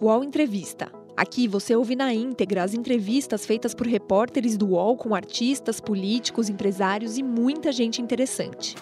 UOL Entrevista. Aqui você ouve na íntegra as entrevistas feitas por repórteres do UOL com artistas, políticos, empresários e muita gente interessante.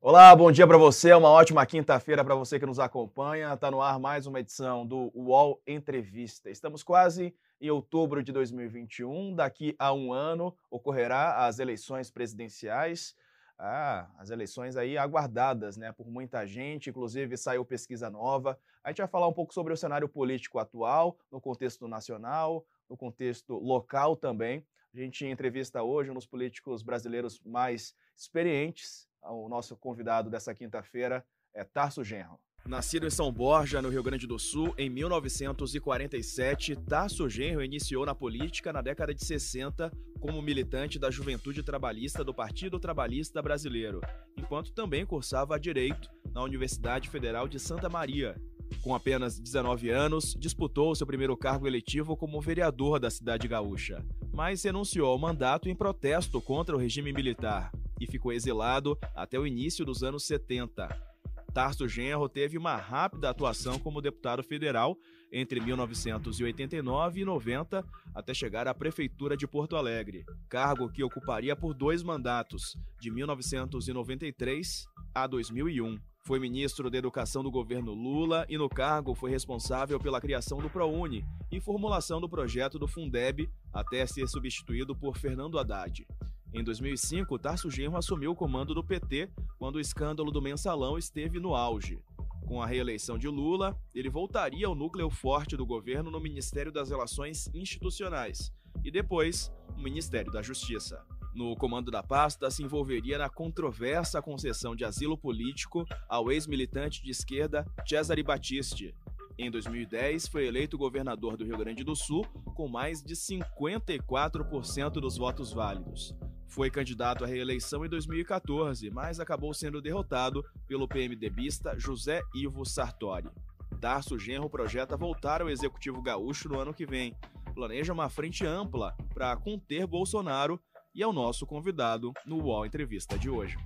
Olá, bom dia para você. É uma ótima quinta-feira para você que nos acompanha. Está no ar mais uma edição do UOL Entrevista. Estamos quase em outubro de 2021. Daqui a um ano ocorrerá as eleições presidenciais. Ah, as eleições aí aguardadas, né, por muita gente, inclusive saiu pesquisa nova. A gente vai falar um pouco sobre o cenário político atual, no contexto nacional, no contexto local também. A gente entrevista hoje um dos políticos brasileiros mais experientes. O nosso convidado dessa quinta-feira é Tarso Genro. Nascido em São Borja, no Rio Grande do Sul, em 1947, Tarso Genro iniciou na política na década de 60 como militante da Juventude Trabalhista do Partido Trabalhista Brasileiro, enquanto também cursava Direito na Universidade Federal de Santa Maria. Com apenas 19 anos, disputou seu primeiro cargo eletivo como vereador da cidade gaúcha, mas renunciou ao mandato em protesto contra o regime militar e ficou exilado até o início dos anos 70. Tarso Genro teve uma rápida atuação como deputado federal entre 1989 e 90, até chegar à Prefeitura de Porto Alegre, cargo que ocuparia por dois mandatos, de 1993 a 2001. Foi ministro da Educação do governo Lula e, no cargo, foi responsável pela criação do ProUni e formulação do projeto do Fundeb, até ser substituído por Fernando Haddad. Em 2005, Tarso Genro assumiu o comando do PT quando o escândalo do mensalão esteve no auge. Com a reeleição de Lula, ele voltaria ao núcleo forte do governo no Ministério das Relações Institucionais e depois no Ministério da Justiça. No comando da pasta, se envolveria na controversa concessão de asilo político ao ex-militante de esquerda Cesare Battisti. Em 2010, foi eleito governador do Rio Grande do Sul com mais de 54% dos votos válidos. Foi candidato à reeleição em 2014, mas acabou sendo derrotado pelo PMDBista José Ivo Sartori. Darcio Genro projeta voltar ao Executivo Gaúcho no ano que vem. Planeja uma frente ampla para conter Bolsonaro e é o nosso convidado no UOL Entrevista de hoje.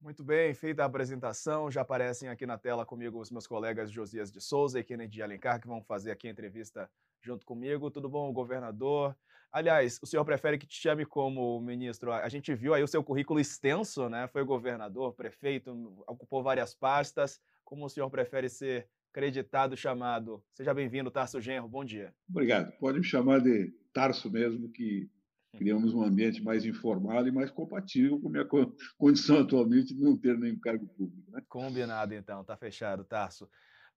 Muito bem, feita a apresentação, já aparecem aqui na tela comigo os meus colegas Josias de Souza e Kennedy Alencar, que vão fazer aqui a entrevista junto comigo. Tudo bom, governador? Aliás, o senhor prefere que te chame como ministro? A gente viu aí o seu currículo extenso, né? Foi governador, prefeito, ocupou várias pastas. Como o senhor prefere ser creditado, chamado? Seja bem-vindo, Tarso Genro. Bom dia. Obrigado. Pode me chamar de Tarso mesmo, que criamos um ambiente mais informal e mais compatível com a minha condição atualmente de não ter nenhum cargo público. Né? Combinado, então. Tá fechado, Tarso.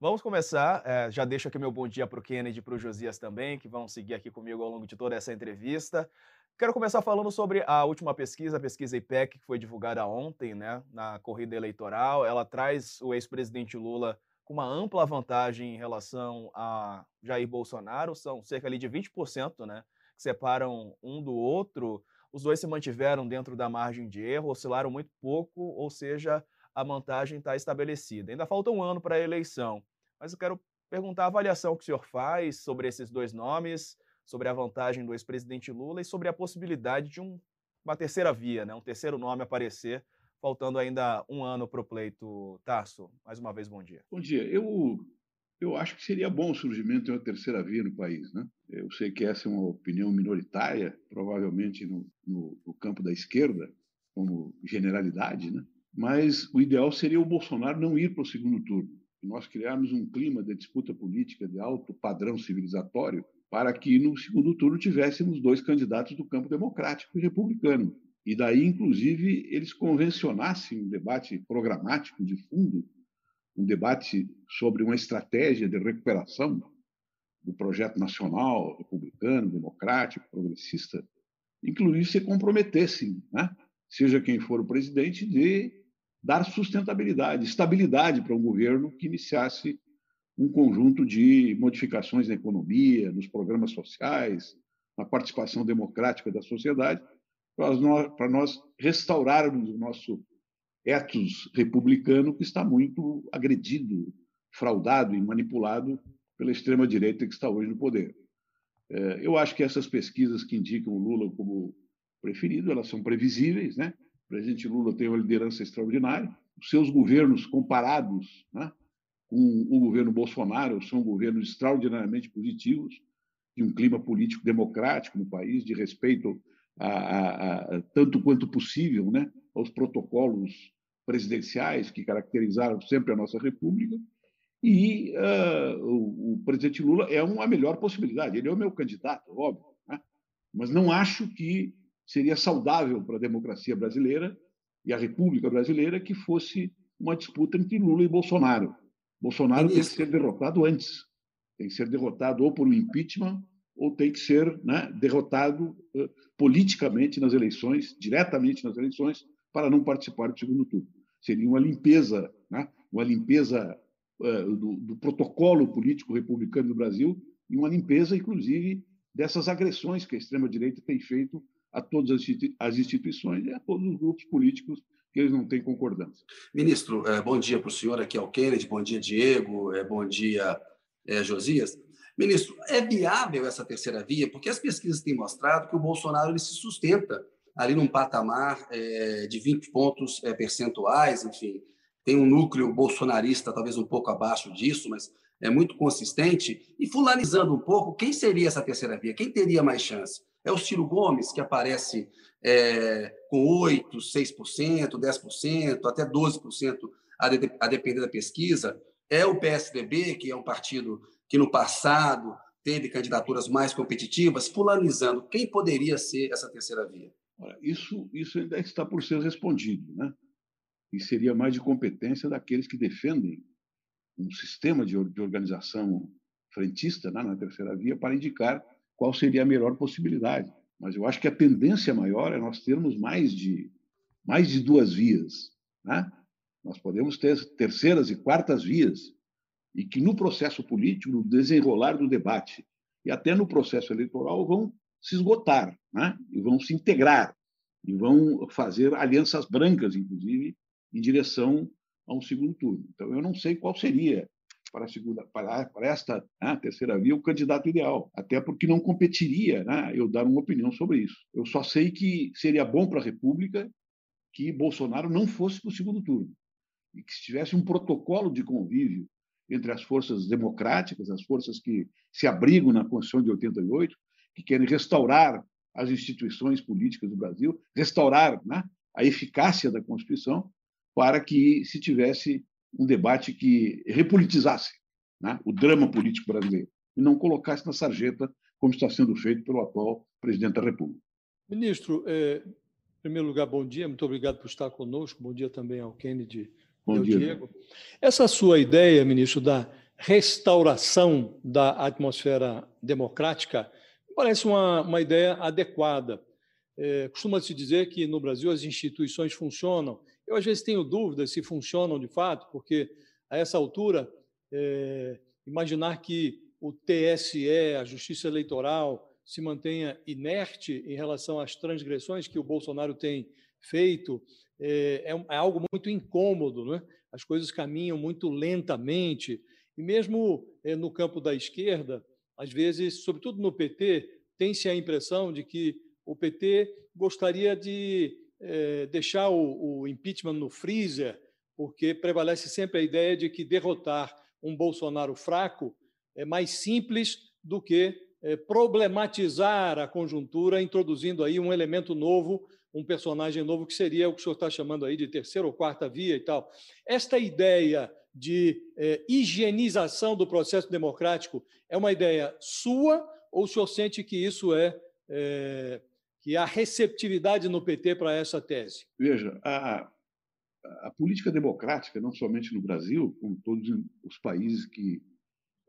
Vamos começar. É, já deixo aqui meu bom dia para o Kennedy e para o Josias também, que vão seguir aqui comigo ao longo de toda essa entrevista. Quero começar falando sobre a última pesquisa, a pesquisa IPEC, que foi divulgada ontem, né, na corrida eleitoral. Ela traz o ex-presidente Lula com uma ampla vantagem em relação a Jair Bolsonaro, são cerca ali de 20%, né, que separam um do outro. Os dois se mantiveram dentro da margem de erro, oscilaram muito pouco, ou seja, a vantagem está estabelecida. Ainda falta um ano para a eleição mas eu quero perguntar a avaliação que o senhor faz sobre esses dois nomes, sobre a vantagem do ex-presidente Lula e sobre a possibilidade de um, uma terceira via, né, um terceiro nome aparecer, faltando ainda um ano para o pleito. Tarso, mais uma vez, bom dia. Bom dia. Eu, eu acho que seria bom o surgimento de uma terceira via no país. Né? Eu sei que essa é uma opinião minoritária, provavelmente no, no, no campo da esquerda, como generalidade, né? mas o ideal seria o Bolsonaro não ir para o segundo turno nós criarmos um clima de disputa política de alto padrão civilizatório para que no segundo turno tivéssemos dois candidatos do campo democrático e republicano. E daí, inclusive, eles convencionassem um debate programático de fundo, um debate sobre uma estratégia de recuperação do projeto nacional, republicano, democrático, progressista, inclusive se comprometessem, né? seja quem for o presidente, de dar sustentabilidade, estabilidade para um governo que iniciasse um conjunto de modificações na economia, nos programas sociais, na participação democrática da sociedade, para nós, restaurarmos o nosso ethos republicano que está muito agredido, fraudado e manipulado pela extrema-direita que está hoje no poder. É, eu acho que essas pesquisas que indicam o Lula como preferido, elas são previsíveis, né? Presidente Lula tem uma liderança extraordinária. Os seus governos comparados né, com o governo Bolsonaro são governos extraordinariamente positivos, de um clima político democrático no país, de respeito a, a, a tanto quanto possível né, aos protocolos presidenciais que caracterizaram sempre a nossa República. E uh, o, o, presidente Lula é uma melhor possibilidade. Ele é o meu candidato, óbvio, né? mas não acho que seria saudável para a democracia brasileira e a República Brasileira que fosse uma disputa entre Lula e Bolsonaro. Bolsonaro tem que ser derrotado antes. Tem que ser derrotado ou por um impeachment ou tem que ser né, derrotado uh, politicamente nas eleições, diretamente nas eleições, para não participar do segundo turno. Seria uma limpeza, né, uma limpeza uh, do, do protocolo político republicano do Brasil e uma limpeza, inclusive, dessas agressões que a extrema-direita tem feito a todas as instituições e a todos os grupos políticos que eles não têm concordância. Ministro, eh, bom dia para o senhor, aqui é o Kennedy, bom dia, Diego, eh, bom dia, eh, Josias. Ministro, é viável essa terceira via? Porque as pesquisas têm mostrado que o Bolsonaro ele se sustenta ali num patamar de 20 pontos percentuais, enfim, tem um núcleo bolsonarista talvez um pouco abaixo disso, mas é muito consistente. E fulanizando um pouco, quem seria essa terceira via? Quem teria mais chance? É o Ciro Gomes, que aparece é, com 8%, 6%, 10%, até 12%, a, de, a depender da pesquisa. É o PSDB, que é um partido que no passado teve candidaturas mais competitivas, fulanizando. Quem poderia ser essa terceira via? Isso, isso ainda está por ser respondido, né? E seria mais de competência daqueles que defendem um sistema de, de organização frentista né, na terceira via para indicar qual seria a melhor possibilidade. Mas eu acho que a tendência maior é nós termos mais de, mais de duas vias. Né? Nós podemos ter terceiras e quartas vias, e que no processo político, no desenrolar do debate e até no processo eleitoral vão se esgotar, né? e vão se integrar, e vão fazer alianças brancas, inclusive, em direção a um segundo turno. Então, eu não sei qual seria para, a segunda, para, para esta né, terceira via o candidato ideal, até porque não competiria né, eu dar uma opinião sobre isso. Eu só sei que seria bom para a República que Bolsonaro não fosse para o segundo turno e que se tivesse um protocolo de convívio entre as forças democráticas, as forças que se abrigam na Constituição de 88, que querem restaurar as instituições políticas do Brasil, restaurar né, a eficácia da Constituição, para que se tivesse um debate que repolitizasse né, o drama político brasileiro e não colocasse na sarjeta, como está sendo feito pelo atual presidente da República. Ministro, é, em primeiro lugar, bom dia, muito obrigado por estar conosco, bom dia também ao Kennedy bom e ao dia, Diego. Essa sua ideia, ministro, da restauração da atmosfera democrática, parece uma, uma ideia adequada. É, Costuma-se dizer que no Brasil as instituições funcionam eu, às vezes, tenho dúvidas se funcionam de fato, porque, a essa altura, é, imaginar que o TSE, a Justiça Eleitoral, se mantenha inerte em relação às transgressões que o Bolsonaro tem feito é, é, é algo muito incômodo. Né? As coisas caminham muito lentamente. E mesmo é, no campo da esquerda, às vezes, sobretudo no PT, tem-se a impressão de que o PT gostaria de é, deixar o, o impeachment no freezer, porque prevalece sempre a ideia de que derrotar um Bolsonaro fraco é mais simples do que é, problematizar a conjuntura, introduzindo aí um elemento novo, um personagem novo, que seria o que o senhor está chamando aí de terceira ou quarta via e tal. Esta ideia de é, higienização do processo democrático é uma ideia sua ou o senhor sente que isso é que há receptividade no PT para essa tese? Veja, a, a política democrática, não somente no Brasil, como todos os países que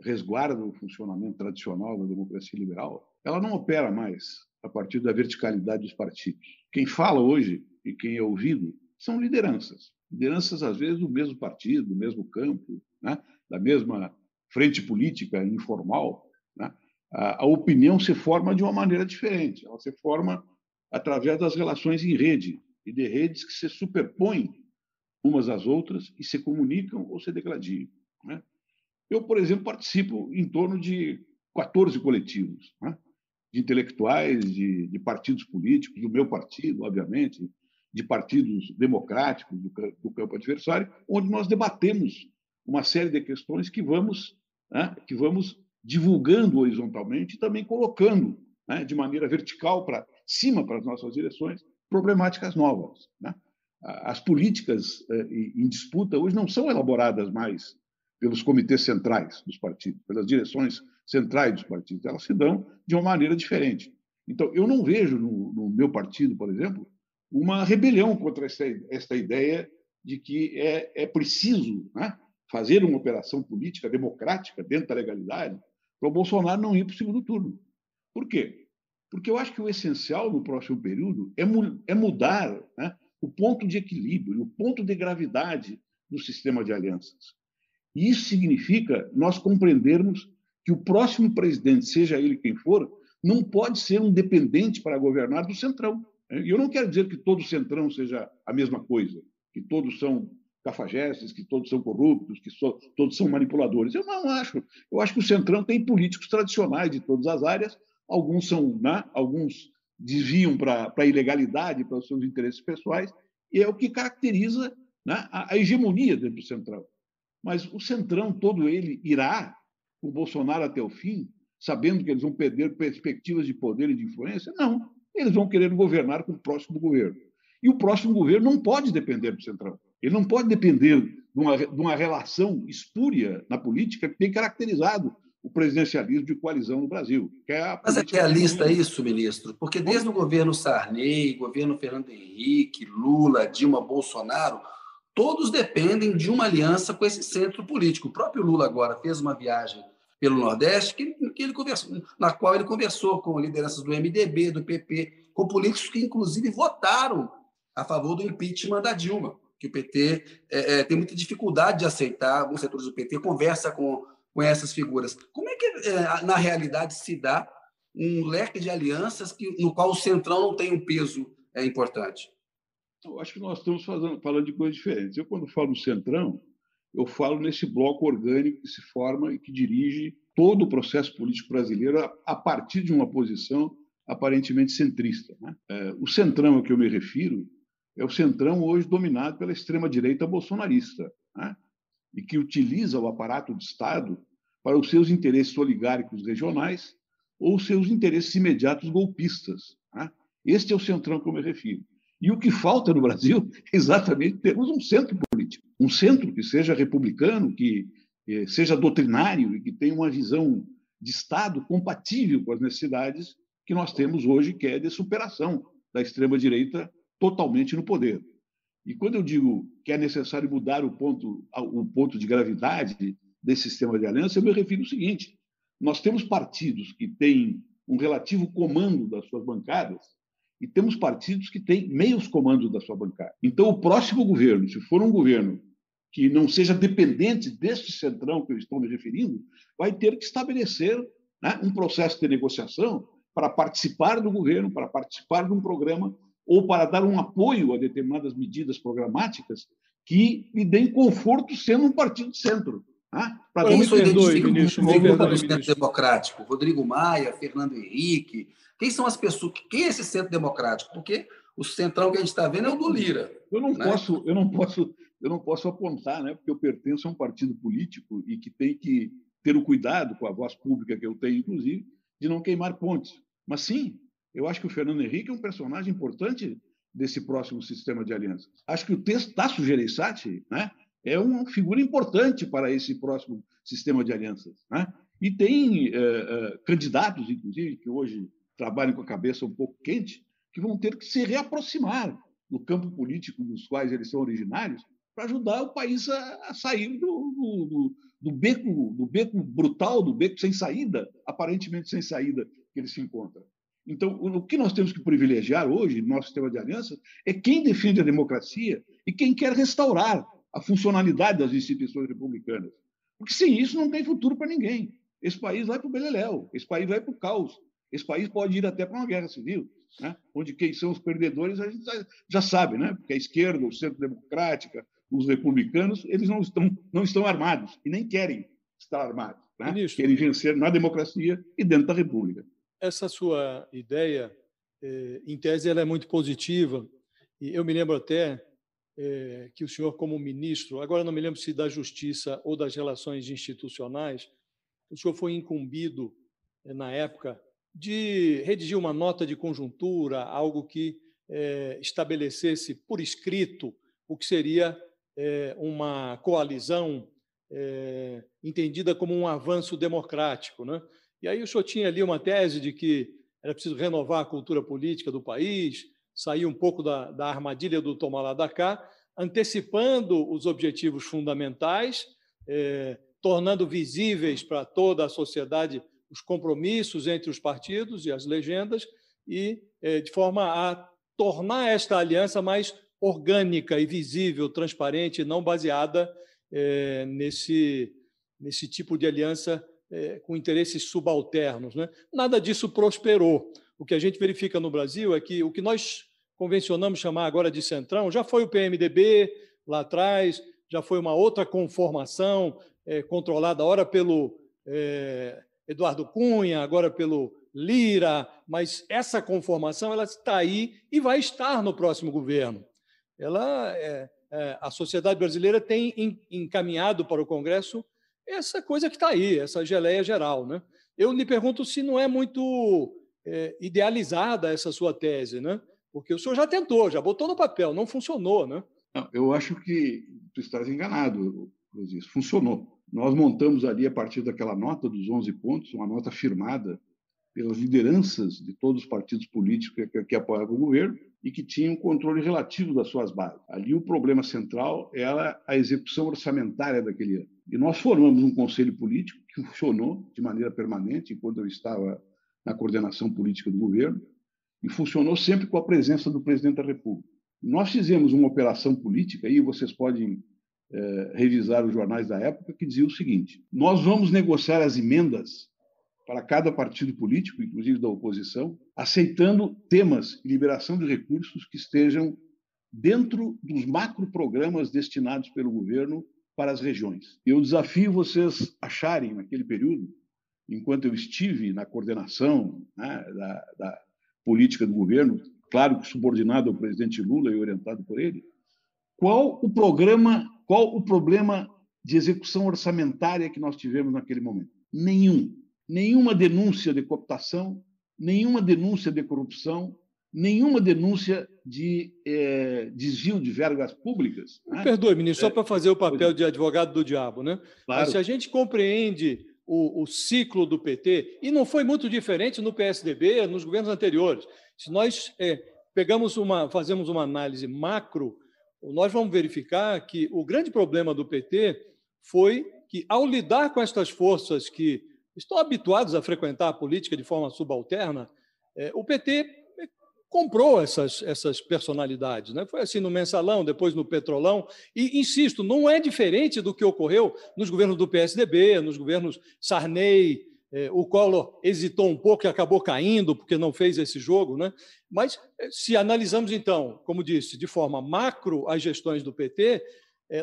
resguardam o funcionamento tradicional da democracia liberal, ela não opera mais a partir da verticalidade dos partidos. Quem fala hoje e quem é ouvido são lideranças. Lideranças, às vezes, do mesmo partido, do mesmo campo, né? da mesma frente política informal. Né? A, a opinião se forma de uma maneira diferente. Ela se forma através das relações em rede e de redes que se superpõem umas às outras e se comunicam ou se degladiam. Né? Eu, por exemplo, participo em torno de 14 coletivos né? de intelectuais, de, de, partidos políticos, do meu partido, obviamente, de partidos democráticos do, do campo adversário, onde nós debatemos uma série de questões que vamos, né, que vamos divulgando horizontalmente e também colocando né, de maneira vertical para cima para as nossas direções problemáticas novas. Né? As políticas eh, em disputa hoje não são elaboradas mais pelos comitês centrais dos partidos, pelas direções centrais dos partidos, elas se dão de uma maneira diferente. Então, eu não vejo no, no meu partido, por exemplo, uma rebelião contra essa, esta ideia de que é, é preciso né, fazer uma operação política democrática dentro da legalidade para o Bolsonaro não ir para o segundo turno. Por quê? Porque eu acho que o essencial no próximo período é, mu é mudar né, o ponto de equilíbrio, o ponto de gravidade do sistema de alianças. E isso significa nós compreendermos que o próximo presidente, seja ele quem for, não pode ser um dependente para governar do Centrão. E eu não quero dizer que todo Centrão seja a mesma coisa, que todos são cafajestes, que todos são corruptos, que so, todos são manipuladores. Eu não acho. Eu acho que o Centrão tem políticos tradicionais de todas as áreas, alguns são, né, alguns desviam para a ilegalidade, para os seus interesses pessoais, e é o que caracteriza né, a, a hegemonia dentro do Centrão. Mas o Centrão todo ele irá com o Bolsonaro até o fim, sabendo que eles vão perder perspectivas de poder e de influência? Não. Eles vão querer governar com o próximo governo. E o próximo governo não pode depender do Centrão. Ele não pode depender de uma, de uma relação espúria na política que tem caracterizado o presidencialismo de coalizão no Brasil. É Mas é realista isso, ministro? Porque desde o governo Sarney, governo Fernando Henrique, Lula, Dilma, Bolsonaro, todos dependem de uma aliança com esse centro político. O próprio Lula agora fez uma viagem pelo Nordeste que, que ele conversou, na qual ele conversou com lideranças do MDB, do PP, com políticos que inclusive votaram a favor do impeachment da Dilma, que o PT é, é, tem muita dificuldade de aceitar. Alguns setores do PT conversa com, com essas figuras. Como é que é, na realidade se dá um leque de alianças que, no qual o centrão não tem um peso é, importante? Eu acho que nós estamos fazendo, falando de coisas diferentes. Eu, quando falo centrão, eu falo nesse bloco orgânico que se forma e que dirige todo o processo político brasileiro a, partir de uma posição aparentemente centrista. Né? É, o centrão a que eu me refiro é o centrão hoje dominado pela extrema-direita bolsonarista, né? e que utiliza o aparato do Estado para os seus interesses oligárquicos regionais ou seus interesses imediatos golpistas. Né? Este é o centrão que eu me refiro. E o que falta no Brasil é exatamente termos um centro político, um centro que seja republicano, que eh, seja doutrinário e que tenha uma visão de Estado compatível com as necessidades que nós temos hoje, que é de superação da extrema-direita totalmente no poder. E quando eu digo que é necessário mudar o ponto, o ponto de gravidade desse sistema de aliança, eu me refiro ao seguinte: nós temos partidos que têm um relativo comando das suas bancadas e temos partidos que têm meios comandos da sua bancada. Então, o próximo governo, se for um governo que não seja dependente deste centrão que eu estou me referindo, vai ter que estabelecer né, um processo de negociação para participar do governo, para participar de um programa ou para dar um apoio a determinadas medidas programáticas que lhe deem conforto sendo um partido de centro. Né? Para isso identifica o centro democrático. Rodrigo Maia, Fernando Henrique, quem são as pessoas? Quem é esse centro democrático? Porque o centrão que a gente está vendo é o do Lira. Eu não né? posso, eu não posso, eu não posso apontar, né? Porque eu pertenço a um partido político e que tem que ter o cuidado com a voz pública que eu tenho, inclusive, de não queimar pontes. Mas sim, eu acho que o Fernando Henrique é um personagem importante desse próximo sistema de alianças. Acho que o texto Tasso Gereissati, né, é uma figura importante para esse próximo sistema de alianças, né? E tem eh, eh, candidatos, inclusive, que hoje trabalhem com a cabeça um pouco quente, que vão ter que se reaproximar do campo político dos quais eles são originários para ajudar o país a, a sair do, do, do, do, beco, do beco brutal, do beco sem saída, aparentemente sem saída, que ele se encontra. Então, o que nós temos que privilegiar hoje no nosso sistema de alianças é quem defende a democracia e quem quer restaurar a funcionalidade das instituições republicanas. Porque sem isso não tem futuro para ninguém. Esse país vai para o beleléu, esse país vai para o caos. Esse país pode ir até para uma guerra civil, né? onde quem são os perdedores a gente já sabe, né? porque a esquerda, o centro democrática, os republicanos, eles não estão, não estão armados e nem querem estar armados. Né? Querem vencer na democracia e dentro da República. Essa sua ideia, eh, em tese, ela é muito positiva E eu me lembro até é, que o senhor, como ministro, agora não me lembro se da Justiça ou das Relações Institucionais, o senhor foi incumbido, é, na época, de redigir uma nota de conjuntura, algo que estabelecesse por escrito o que seria uma coalizão entendida como um avanço democrático. Né? E aí o senhor tinha ali uma tese de que era preciso renovar a cultura política do país, sair um pouco da, da armadilha do tomar lá da cá, antecipando os objetivos fundamentais, é, tornando visíveis para toda a sociedade os compromissos entre os partidos e as legendas, e é, de forma a tornar esta aliança mais orgânica e visível, transparente, não baseada é, nesse, nesse tipo de aliança é, com interesses subalternos. Né? Nada disso prosperou. O que a gente verifica no Brasil é que o que nós convencionamos chamar agora de centrão já foi o PMDB lá atrás, já foi uma outra conformação é, controlada ora pelo é, Eduardo Cunha, agora pelo Lira, mas essa conformação ela está aí e vai estar no próximo governo. Ela, é, é, a sociedade brasileira tem encaminhado para o Congresso essa coisa que está aí, essa geleia geral. Né? Eu lhe pergunto se não é muito é, idealizada essa sua tese, né? porque o senhor já tentou, já botou no papel, não funcionou. Né? Não, eu acho que tu estás enganado, Luiz. Funcionou. Nós montamos ali, a partir daquela nota dos 11 pontos, uma nota firmada pelas lideranças de todos os partidos políticos que, que apoiavam o governo e que tinham controle relativo das suas bases. Ali o problema central era a execução orçamentária daquele ano. E nós formamos um conselho político que funcionou de maneira permanente enquanto eu estava na coordenação política do governo e funcionou sempre com a presença do presidente da República. Nós fizemos uma operação política, e vocês podem é, revisar os jornais da época, que dizia o seguinte: nós vamos negociar as emendas para cada partido político, inclusive da oposição, aceitando temas e liberação de recursos que estejam dentro dos macroprogramas destinados pelo governo para as regiões. Eu desafio vocês acharem, naquele período, enquanto eu estive na coordenação né, da, da política do governo, claro que subordinado ao presidente Lula e orientado por ele, qual o programa, qual o problema de execução orçamentária que nós tivemos naquele momento? Nenhum nenhuma denúncia de cooptação, nenhuma denúncia de corrupção, nenhuma denúncia de é, desvio de verbas públicas. Né? Perdoe, ministro, só para fazer o papel de advogado do diabo, né? Claro. Mas se a gente compreende o, o, ciclo do PT, e não foi muito diferente no PSDB, nos governos anteriores. Se nós é, pegamos uma, fazemos uma análise macro, nós vamos verificar que o grande problema do PT foi que, ao lidar com estas forças que estão habituados a frequentar a política de forma subalterna, é, o PT comprou essas, essas personalidades. Né? Foi assim no Mensalão, depois no Petrolão. E, insisto, não é diferente do que ocorreu nos governos do PSDB, nos governos Sarney. É, o Collor hesitou um pouco e acabou caindo porque não fez esse jogo. Né? Mas, é, se analisamos, então, como disse, de forma macro as gestões do PT,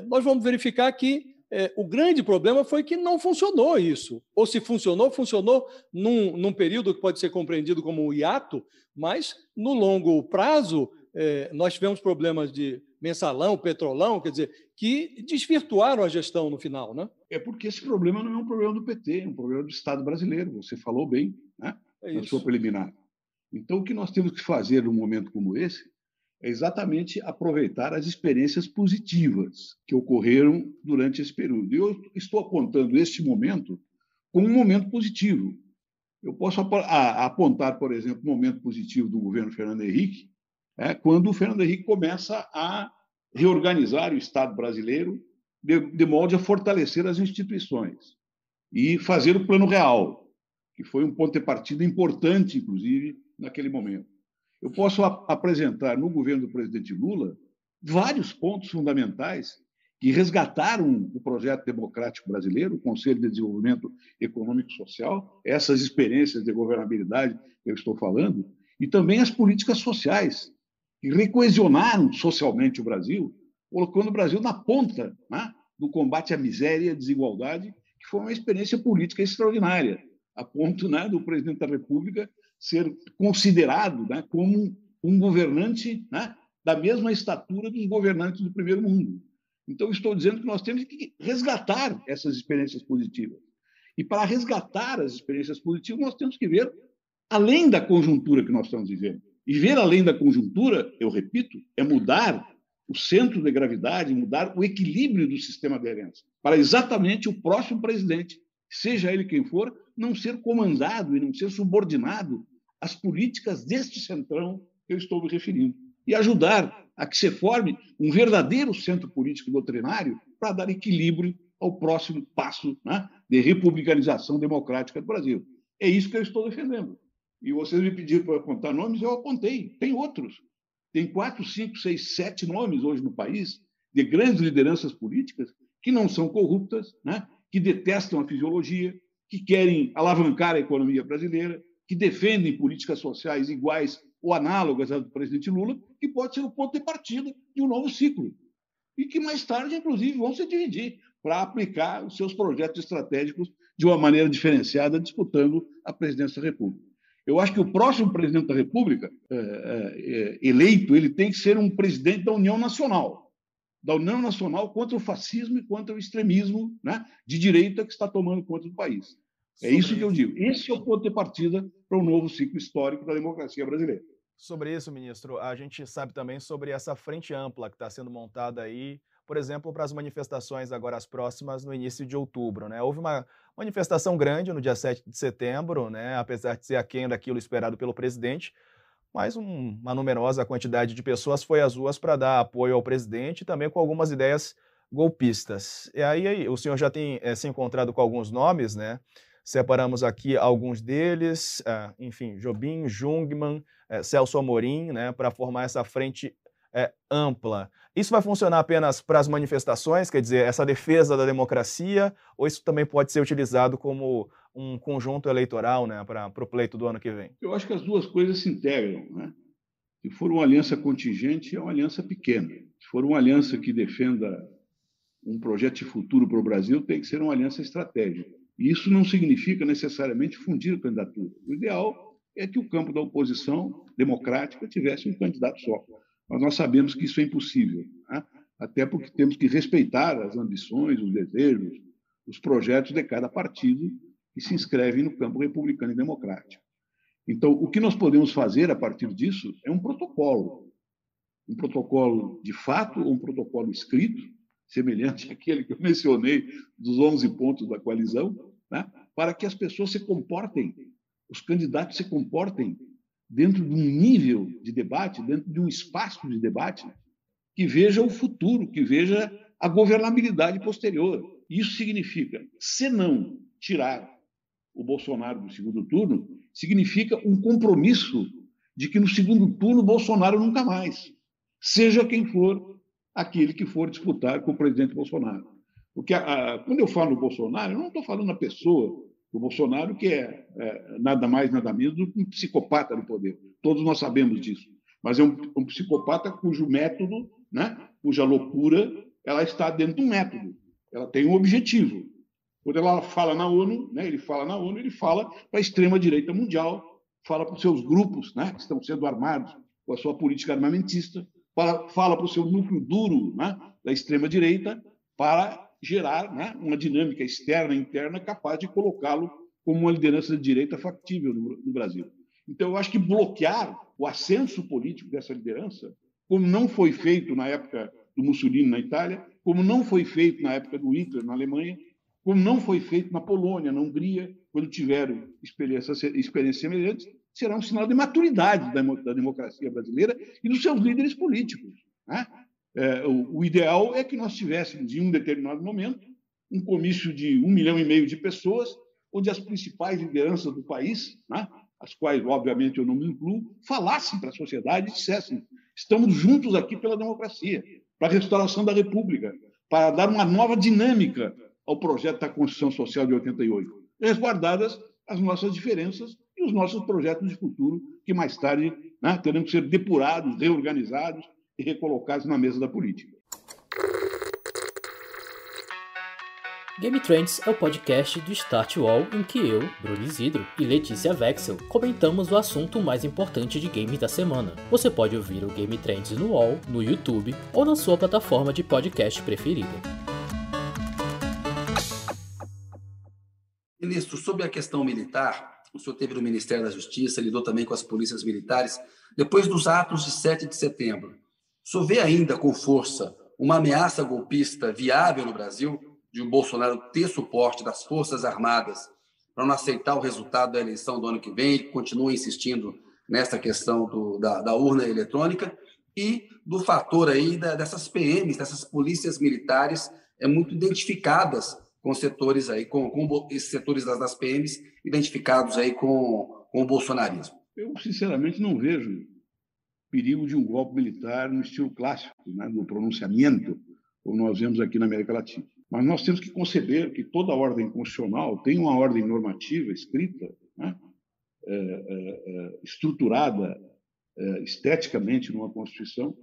nós vamos verificar que é, o grande problema foi que não funcionou isso. Ou se funcionou, funcionou num, num período que pode ser compreendido como um hiato, mas no longo prazo é, nós tivemos problemas de mensalão, petrolão, quer dizer, que desvirtuaram a gestão no final. Né? É porque esse problema não é um problema do PT, é um problema do Estado brasileiro. Você falou bem né? É na sua preliminar. Então, o que nós temos que fazer num momento como esse é exatamente aproveitar as experiências positivas que ocorreram durante esse período. Eu estou apontando este momento como um momento positivo. Eu posso apontar, por exemplo, um momento positivo do governo Fernando Henrique, é, quando o Fernando Henrique começa a reorganizar o Estado brasileiro de, de modo a fortalecer as instituições e fazer o Plano Real, que foi um ponto de partida importante, inclusive, naquele momento. Eu posso apresentar no governo do presidente Lula vários pontos fundamentais que resgataram o projeto democrático brasileiro, o Conselho de Desenvolvimento Econômico e Social, essas experiências de governabilidade que eu estou falando, e também as políticas sociais, que recoesionaram socialmente o Brasil, colocando o Brasil na ponta né, do combate à miséria e à desigualdade, que foi uma experiência política extraordinária, a ponto né, do presidente da República ser considerado né, como um governante né, da mesma estatura dos governantes do primeiro mundo. Então, estou dizendo que nós temos que resgatar essas experiências positivas. E para resgatar as experiências positivas, nós temos que ver além da conjuntura que nós estamos vivendo. E ver além da conjuntura, eu repito, é mudar o centro de gravidade, mudar o equilíbrio do sistema de herança, para exatamente o próximo presidente, seja ele quem for, não ser comandado e não ser subordinado às políticas deste centrão que eu estou me referindo. E ajudar a que se forme um verdadeiro centro político doutrinário para dar equilíbrio ao próximo passo né, de republicanização democrática do Brasil. É isso que eu estou defendendo. E vocês me pediram para apontar nomes, eu apontei. Tem outros. Tem quatro, cinco, seis, sete nomes hoje no país de grandes lideranças políticas que não são corruptas, né? Que detestam a fisiologia, que querem alavancar a economia brasileira, que defendem políticas sociais iguais ou análogas às do presidente Lula, que pode ser o ponto de partida de um novo ciclo. E que mais tarde, inclusive, vão se dividir para aplicar os seus projetos estratégicos de uma maneira diferenciada, disputando a presidência da República. Eu acho que o próximo presidente da República é, é, eleito ele tem que ser um presidente da União Nacional, da União Nacional contra o fascismo e contra o extremismo né, de direita que está tomando conta do país. É isso que eu digo. Esse é o ponto de partida para um novo ciclo histórico da democracia brasileira. Sobre isso, ministro, a gente sabe também sobre essa frente ampla que está sendo montada aí por exemplo, para as manifestações agora as próximas no início de outubro. Né? Houve uma manifestação grande no dia 7 de setembro, né? apesar de ser aquém daquilo esperado pelo presidente, mas um, uma numerosa quantidade de pessoas foi às ruas para dar apoio ao presidente, também com algumas ideias golpistas. E aí o senhor já tem é, se encontrado com alguns nomes, né? Separamos aqui alguns deles, é, enfim, Jobim, Jungmann, é, Celso Amorim, né, para formar essa frente é, ampla. Isso vai funcionar apenas para as manifestações, quer dizer, essa defesa da democracia, ou isso também pode ser utilizado como um conjunto eleitoral né, para o pleito do ano que vem? Eu acho que as duas coisas se integram. Né? Se for uma aliança contingente, é uma aliança pequena. Se for uma aliança que defenda um projeto de futuro para o Brasil, tem que ser uma aliança estratégica. E isso não significa necessariamente fundir a candidatura. O ideal é que o campo da oposição democrática tivesse um candidato só. Mas nós sabemos que isso é impossível, né? até porque temos que respeitar as ambições, os desejos, os projetos de cada partido que se inscreve no campo republicano e democrático. Então, o que nós podemos fazer a partir disso é um protocolo. Um protocolo de fato ou um protocolo escrito, semelhante àquele que eu mencionei dos 11 pontos da coalizão, né? para que as pessoas se comportem, os candidatos se comportem dentro de um nível de debate, dentro de um espaço de debate, que veja o futuro, que veja a governabilidade posterior. Isso significa, se não tirar o Bolsonaro do segundo turno, significa um compromisso de que no segundo turno Bolsonaro nunca mais, seja quem for aquele que for disputar com o presidente Bolsonaro. Porque a, a, quando eu falo Bolsonaro, eu não estou falando a pessoa o Bolsonaro, que é, é, nada mais, nada menos do que um psicopata no poder. Todos nós sabemos disso. Mas é um, um psicopata cujo método, né, cuja loucura, ela está dentro de um método. Ela tem um objetivo. Quando ela fala na ONU, né, ele fala na ONU, ele fala para a extrema-direita mundial, fala para os seus grupos né, que estão sendo armados com a sua política armamentista, fala, fala para o seu núcleo duro né, da extrema-direita para gerar né, uma dinâmica externa e interna capaz de colocá-lo como uma liderança de direita factível no, no Brasil. Então, eu acho que bloquear o ascenso político dessa liderança, como não foi feito na época do Mussolini na Itália, como não foi feito na época do Hitler na Alemanha, como não foi feito na Polônia, na Hungria, quando tiveram experiências, semelhantes, será um sinal de maturidade da, da democracia brasileira e dos seus líderes políticos. Né? É, o, o, ideal é que nós tivéssemos, em um determinado momento, um comício de um milhão e meio de pessoas, onde as principais lideranças do país, né, as quais, obviamente, eu não me incluo, falassem para a sociedade e dissessem: estamos juntos aqui pela democracia, para a restauração da República, para dar uma nova dinâmica ao projeto da Constituição Social de 88, resguardadas as nossas diferenças e os nossos projetos de futuro, que mais tarde né, terão que ser depurados, reorganizados e recolocados na mesa da política. Game Trends é o podcast do Start Wall em que eu, Bruno Isidro e Letícia Vexel comentamos o assunto mais importante de games da semana. Você pode ouvir o Game Trends no Wall, no YouTube ou na sua plataforma de podcast preferida. Ministro, sobre a questão militar, o senhor teve no Ministério da Justiça, lidou também com as polícias militares. Depois dos atos de 7 de setembro, o senhor vê ainda com força uma ameaça golpista viável no Brasil? de o Bolsonaro ter suporte das Forças Armadas para não aceitar o resultado da eleição do ano que vem, ele continua insistindo nessa questão do, da, da, urna eletrônica e do fator aí da, dessas PMs, dessas polícias militares é muito identificadas com setores aí, com, com esses setores das, das PMs identificados aí com, com o bolsonarismo. Eu, sinceramente, não vejo perigo de um golpe militar no estilo clássico, né, no pronunciamento, como nós vemos aqui na América Latina. Mas nós temos que conceber que toda ordem constitucional tem uma ordem normativa escrita, né? é, é, é, estruturada é, esteticamente numa Constituição,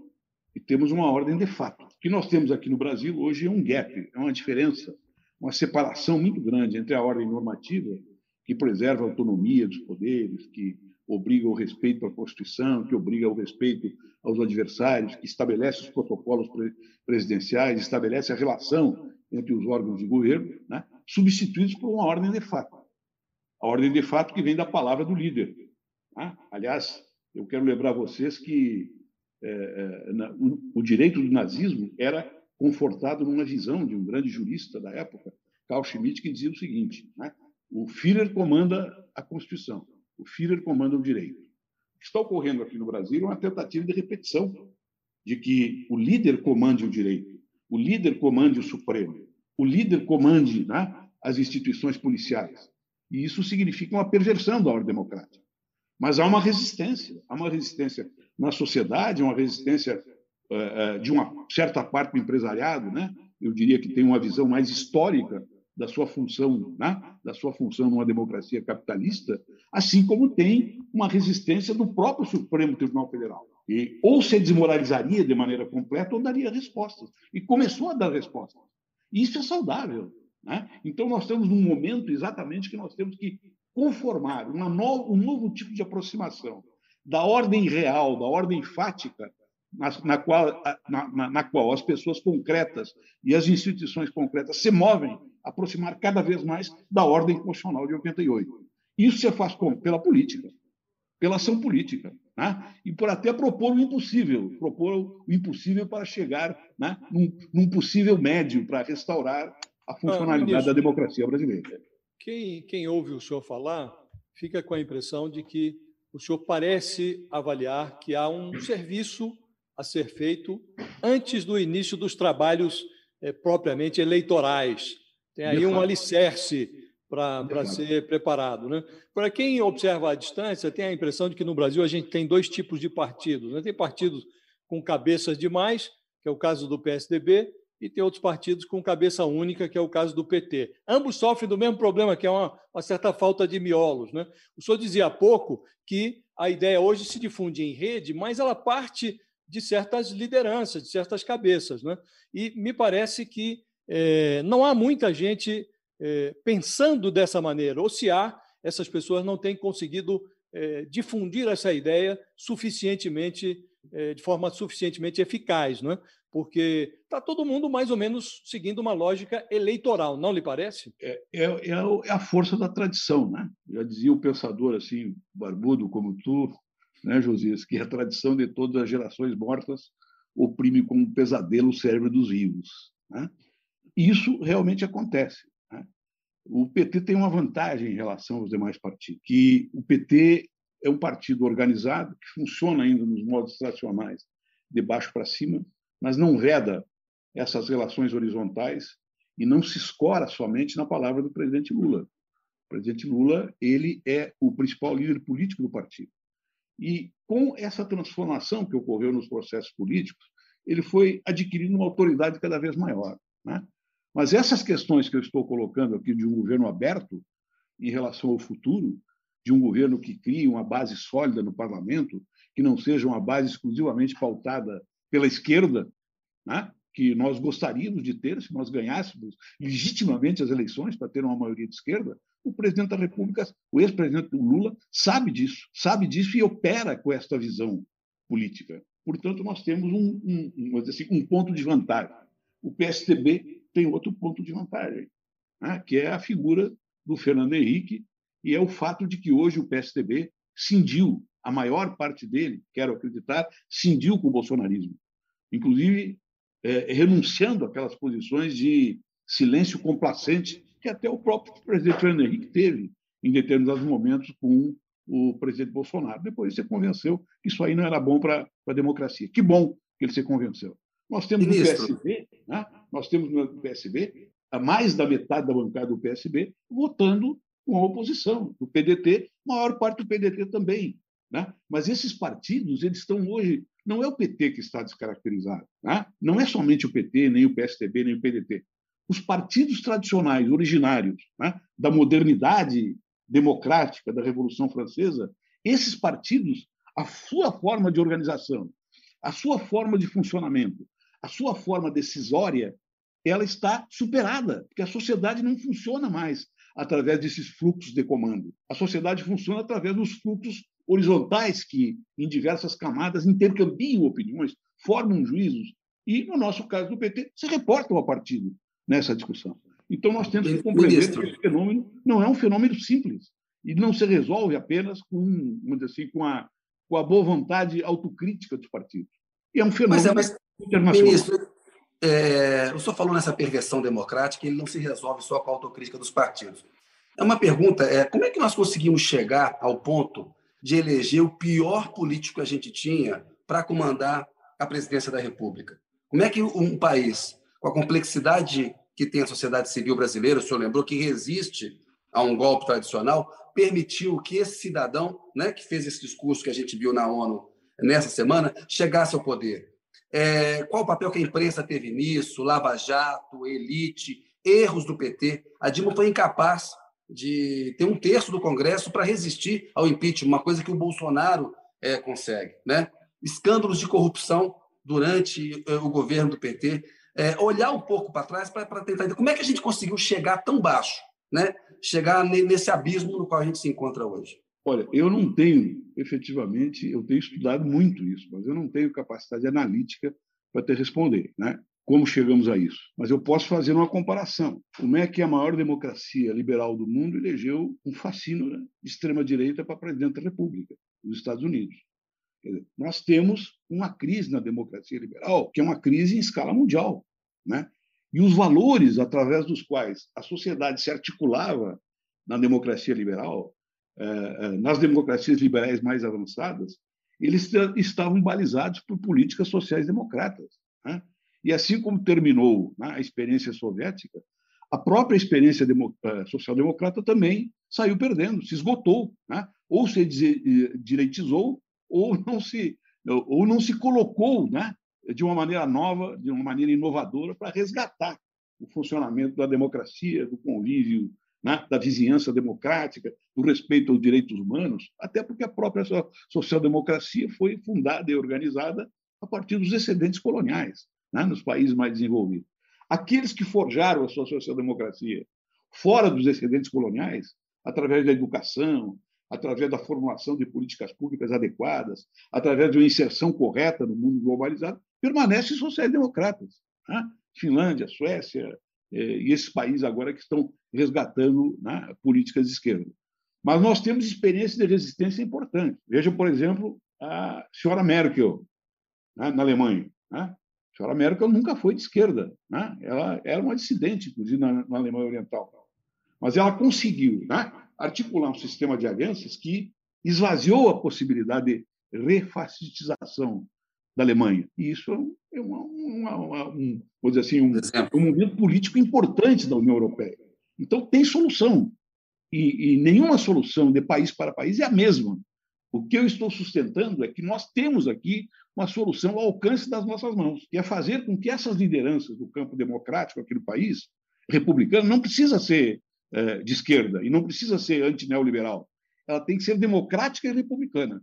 e temos uma ordem de fato. O que nós temos aqui no Brasil hoje é um gap, é uma diferença, uma separação muito grande entre a ordem normativa, que preserva a autonomia dos poderes, que obriga o respeito à Constituição, que obriga o respeito aos adversários, que estabelece os protocolos presidenciais, estabelece a relação entre os órgãos de governo, né, substituídos por uma ordem de fato. A ordem de fato que vem da palavra do líder. Né? Aliás, eu quero lembrar vocês que é, é, na, o, o, direito do nazismo era confortado numa visão de um grande jurista da época, Carl Schmitt, que dizia o seguinte: né? o Führer comanda a Constituição, o Führer comanda o direito. O que está ocorrendo aqui no Brasil é uma tentativa de repetição de que o líder comande o direito, o líder comande o Supremo, o líder comande né, as instituições policiais. E isso significa uma perversão da ordem democrática. Mas há uma resistência, há uma resistência na sociedade, uma resistência de uma certa parte do empresariado, né? Eu diria que tem uma visão mais histórica da sua função, né? da sua função numa democracia capitalista, assim como tem uma resistência do próprio Supremo Tribunal Federal. E ou se desmoralizaria de maneira completa ou daria respostas. E começou a dar respostas. Isso é saudável. Né? Então, nós estamos num momento exatamente que nós temos que conformar no, um novo tipo de aproximação da ordem real, da ordem fática, na, na, qual, na, na, qual as pessoas concretas e as instituições concretas se movem, aproximar cada vez mais da ordem constitucional de 88. Isso se faz como? Pela política, pela ação política né? e por até propor o impossível, propor o impossível para chegar né, num, num possível médio para restaurar a funcionalidade ah, da democracia brasileira. Quem, quem ouve o senhor falar fica com a impressão de que o senhor parece avaliar que há um serviço a ser feito antes do início dos trabalhos é, propriamente eleitorais. Tem aí um alicerce para ser preparado. Né? Para quem observa à distância, tem a impressão de que no Brasil a gente tem dois tipos de partidos. Né? Tem partidos com cabeças demais, que é o caso do PSDB, e tem outros partidos com cabeça única, que é o caso do PT. Ambos sofrem do mesmo problema, que é uma, uma certa falta de miolos. Né? O senhor dizia há pouco que a ideia hoje se difunde em rede, mas ela parte de certas lideranças, de certas cabeças. Né? E me parece que é, não há muita gente é, pensando dessa maneira, ou se há, essas pessoas não têm conseguido é, difundir essa ideia suficientemente, é, de forma suficientemente eficaz, não é? porque está todo mundo mais ou menos seguindo uma lógica eleitoral, não lhe parece? É, é, é, é a força da tradição, né? Já dizia o pensador assim, barbudo como tu, né, Josias, que a tradição de todas as gerações mortas oprime como um pesadelo o cérebro dos vivos. Né? Isso realmente acontece. Né? O PT tem uma vantagem em relação aos demais partidos, que o PT é um partido organizado que funciona ainda nos modos tradicionais, de baixo para cima, mas não veda essas relações horizontais e não se escora somente na palavra do presidente Lula. O presidente Lula ele é o principal líder político do partido. E com essa transformação que ocorreu nos processos políticos, ele foi adquirindo uma autoridade cada vez maior. Né? Mas essas questões que eu estou colocando aqui de um governo aberto em relação ao futuro, de um governo que crie uma base sólida no parlamento, que não seja uma base exclusivamente pautada pela esquerda, né? que nós gostaríamos de ter se nós ganhássemos legitimamente as eleições para ter uma maioria de esquerda, o presidente da República, o ex-presidente Lula, sabe disso, sabe disso e opera com esta visão política. Portanto, nós temos um, um, um, assim, um ponto de vantagem. O PSDB tem outro ponto de vantagem, né? que é a figura do Fernando Henrique, e é o fato de que hoje o PSDB cindiu, a maior parte dele, quero acreditar, cindiu com o bolsonarismo. Inclusive, é, renunciando àquelas posições de silêncio complacente que até o próprio presidente Fernando Henrique teve em determinados momentos com o presidente Bolsonaro. Depois você convenceu que isso aí não era bom para a democracia. Que bom que ele se convenceu. Nós temos Ministro. no PSB, né? nós temos no PSB a mais da metade da bancada do PSB votando com a oposição, do PDT, maior parte do PDT também. Né? Mas esses partidos eles estão hoje. Não é o PT que está descaracterizado. Né? Não é somente o PT, nem o PSDB, nem o PDT. Os partidos tradicionais, originários, né? da modernidade democrática da Revolução Francesa, esses partidos, a sua forma de organização, a sua forma de funcionamento, a sua forma decisória, ela está superada, porque a sociedade não funciona mais através desses fluxos de comando. A sociedade funciona através dos fluxos horizontais que, em diversas camadas, intercambiam opiniões, formam juízos e, no nosso caso do PT, se reportam ao partido nessa discussão. Então, nós temos que compreender Ministro. que esse fenômeno não é um fenômeno simples e não se resolve apenas com, vamos dizer assim, com a, com a boa vontade autocrítica dos partidos. E é um fenômeno mas é, mas, internacional. Ministro, é, o senhor falou nessa perversão democrática, ele não se resolve só com a autocrítica dos partidos. É uma pergunta, é, como é que nós conseguimos chegar ao ponto de eleger o pior político que a gente tinha para comandar a presidência da República? Como é que um país com a complexidade que tem a sociedade civil brasileira, o senhor lembrou, que resiste a um golpe tradicional, permitiu que esse cidadão, né, que fez esse discurso que a gente viu na ONU nessa semana, chegasse ao poder? É, qual o papel que a imprensa teve nisso? Lava Jato, elite, erros do PT. A Dilma foi incapaz de ter um terço do Congresso para resistir ao impeachment, uma coisa que o Bolsonaro é, consegue. Né? Escândalos de corrupção durante é, o governo do PT. É, olhar um pouco para trás para tentar como é que a gente conseguiu chegar tão baixo, né? chegar nesse abismo no qual a gente se encontra hoje. Olha, eu não tenho, efetivamente, eu tenho estudado muito isso, mas eu não tenho capacidade analítica para te responder, né? Como chegamos a isso? Mas eu posso fazer uma comparação. Como é que a maior democracia liberal do mundo elegeu um fascínio né, de extrema direita para presidente da República, dos Estados Unidos? Dizer, nós temos uma crise na democracia liberal, que é uma crise em escala mundial, né? E os valores através dos quais a sociedade se articulava na democracia liberal eh, eh, nas democracias liberais mais avançadas, eles estavam balizados por políticas sociais democratas. Né? E assim como terminou né, a experiência soviética, a própria experiência eh, social-democrata também saiu perdendo, se esgotou, né? ou se direitizou ou não se ou não se colocou, né, de uma maneira nova, de uma maneira inovadora para resgatar o funcionamento da democracia, do convívio né, da vizinhança democrática, do respeito aos direitos humanos, até porque a própria social-democracia foi fundada e organizada a partir dos excedentes coloniais, né, nos países mais desenvolvidos. Aqueles que forjaram a sua social-democracia fora dos excedentes coloniais, através da educação, através da formulação de políticas públicas adequadas, através de uma inserção correta no mundo globalizado, permanecem sociais-democratas. Né? Finlândia, Suécia, é, e esses países agora que estão resgatando né, políticas de esquerda. Mas nós temos experiência de resistência importante. Veja, por exemplo, a senhora Merkel, né, na Alemanha. Né? A senhora Merkel nunca foi de esquerda. Né? Ela era uma dissidente, inclusive, na, na Alemanha Oriental. Mas ela conseguiu né, articular um sistema de alianças que esvaziou a possibilidade de refascistização da Alemanha. E isso é uma, uma, uma, um, vou dizer assim, um, um movimento político importante da União Europeia. Então, tem solução. E, e, nenhuma solução de país para país é a mesma. O que eu estou sustentando é que nós temos aqui uma solução ao alcance das nossas mãos, que é fazer com que essas lideranças do campo democrático aqui no país, republicano, não precisa ser é, de esquerda e não precisa ser antineoliberal. Ela tem que ser democrática e republicana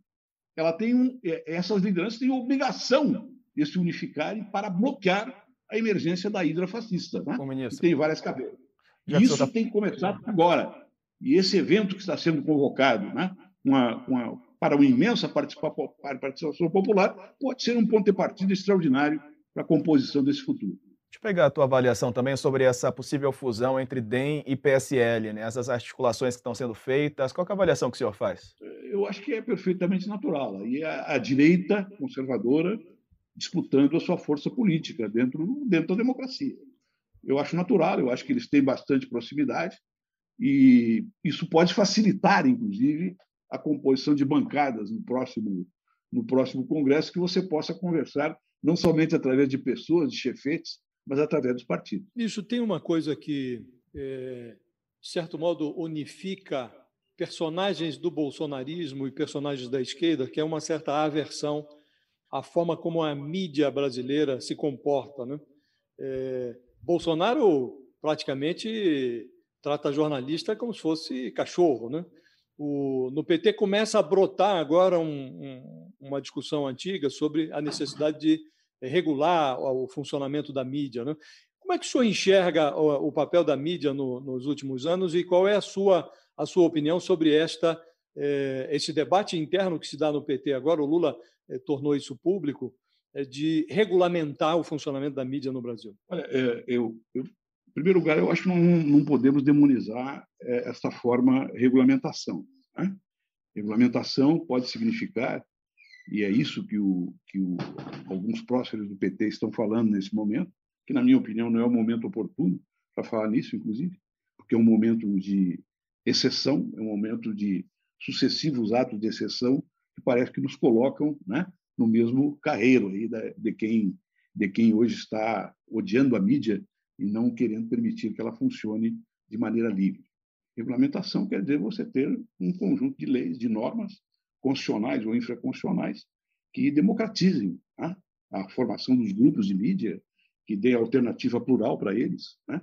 ela tem um, é, essas lideranças têm obrigação de se unificarem para bloquear a emergência da hidra fascista, né? tem várias cabeças. E isso tá... tem que começar agora. E esse evento que está sendo convocado né? uma, uma, para uma imensa participação popular pode ser um ponto de partida extraordinário para a composição desse futuro. Deixa eu pegar a tua avaliação também sobre essa possível fusão entre DEM e PSL, né? essas articulações que estão sendo feitas. Qual é a avaliação que o senhor faz? Eu acho que é perfeitamente natural. Aí a, a direita conservadora disputando a sua força política dentro, dentro da democracia. Eu acho natural, eu acho que eles têm bastante proximidade e isso pode facilitar, inclusive, a composição de bancadas no próximo, no próximo Congresso, que você possa conversar não somente através de pessoas, de chefetes, mas através dos partidos. Isso tem uma coisa que, é, de certo modo, unifica personagens do bolsonarismo e personagens da esquerda, que é uma certa aversão à forma como a mídia brasileira se comporta. Né? É, Bolsonaro praticamente trata jornalista como se fosse cachorro. Né? O, no PT começa a brotar agora um, um, uma discussão antiga sobre a necessidade de regular o funcionamento da mídia. Né? Como é que o senhor enxerga o, papel da mídia no, nos últimos anos e qual é a sua, a sua opinião sobre esta, eh, esse debate interno que se dá no PT agora? O Lula eh, tornou isso público, de regulamentar o funcionamento da mídia no Brasil. Olha, eu, eu em primeiro lugar, eu acho que não, não podemos demonizar essa forma regulamentação. Né? Regulamentação pode significar e é isso que, o, que o, alguns próceres do PT estão falando nesse momento, que, na minha opinião, não é o momento oportuno para falar nisso, inclusive, porque é um momento de exceção, é um momento de sucessivos atos de exceção que parece que nos colocam né, no mesmo carreiro aí da, de, quem, de quem hoje está odiando a mídia e não querendo permitir que ela funcione de maneira livre. Regulamentação quer dizer você ter um conjunto de leis, de normas constitucionais ou infraconstitucionais que democratizem né? a formação dos grupos de mídia, que dê alternativa plural para eles, né?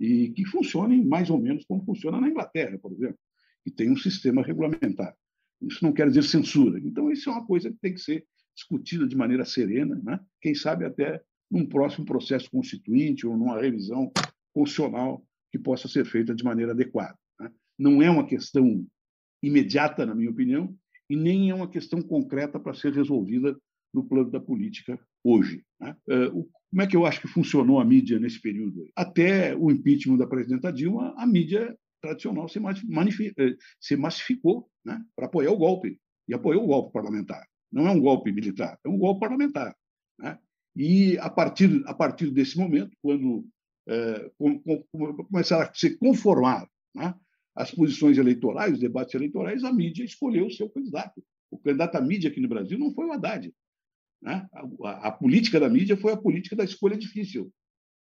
e que funcionem mais ou menos como funciona na Inglaterra, por exemplo, que tem um sistema regulamentar. Isso não quer dizer censura. Então, isso é uma coisa que tem que ser discutida de maneira serena, né? quem sabe até num próximo processo constituinte ou numa revisão constitucional que possa ser feita de maneira adequada. Né? Não é uma questão imediata, na minha opinião, e nem é uma questão concreta para ser resolvida no plano da política hoje. Né? É, como é que eu acho que funcionou a mídia nesse período? Até o impeachment da presidenta Dilma, a mídia tradicional se, é, se massificou né? para apoiar o golpe, e apoiou o golpe parlamentar. Não é um golpe militar, é um golpe parlamentar. Né? E a partir, a partir desse momento, quando é, com, começaram a se conformar né? As posições eleitorais, os debates eleitorais, a mídia escolheu o seu candidato. O candidato à mídia aqui no Brasil não foi o Haddad. Né? A, a, política da mídia foi a política da escolha difícil,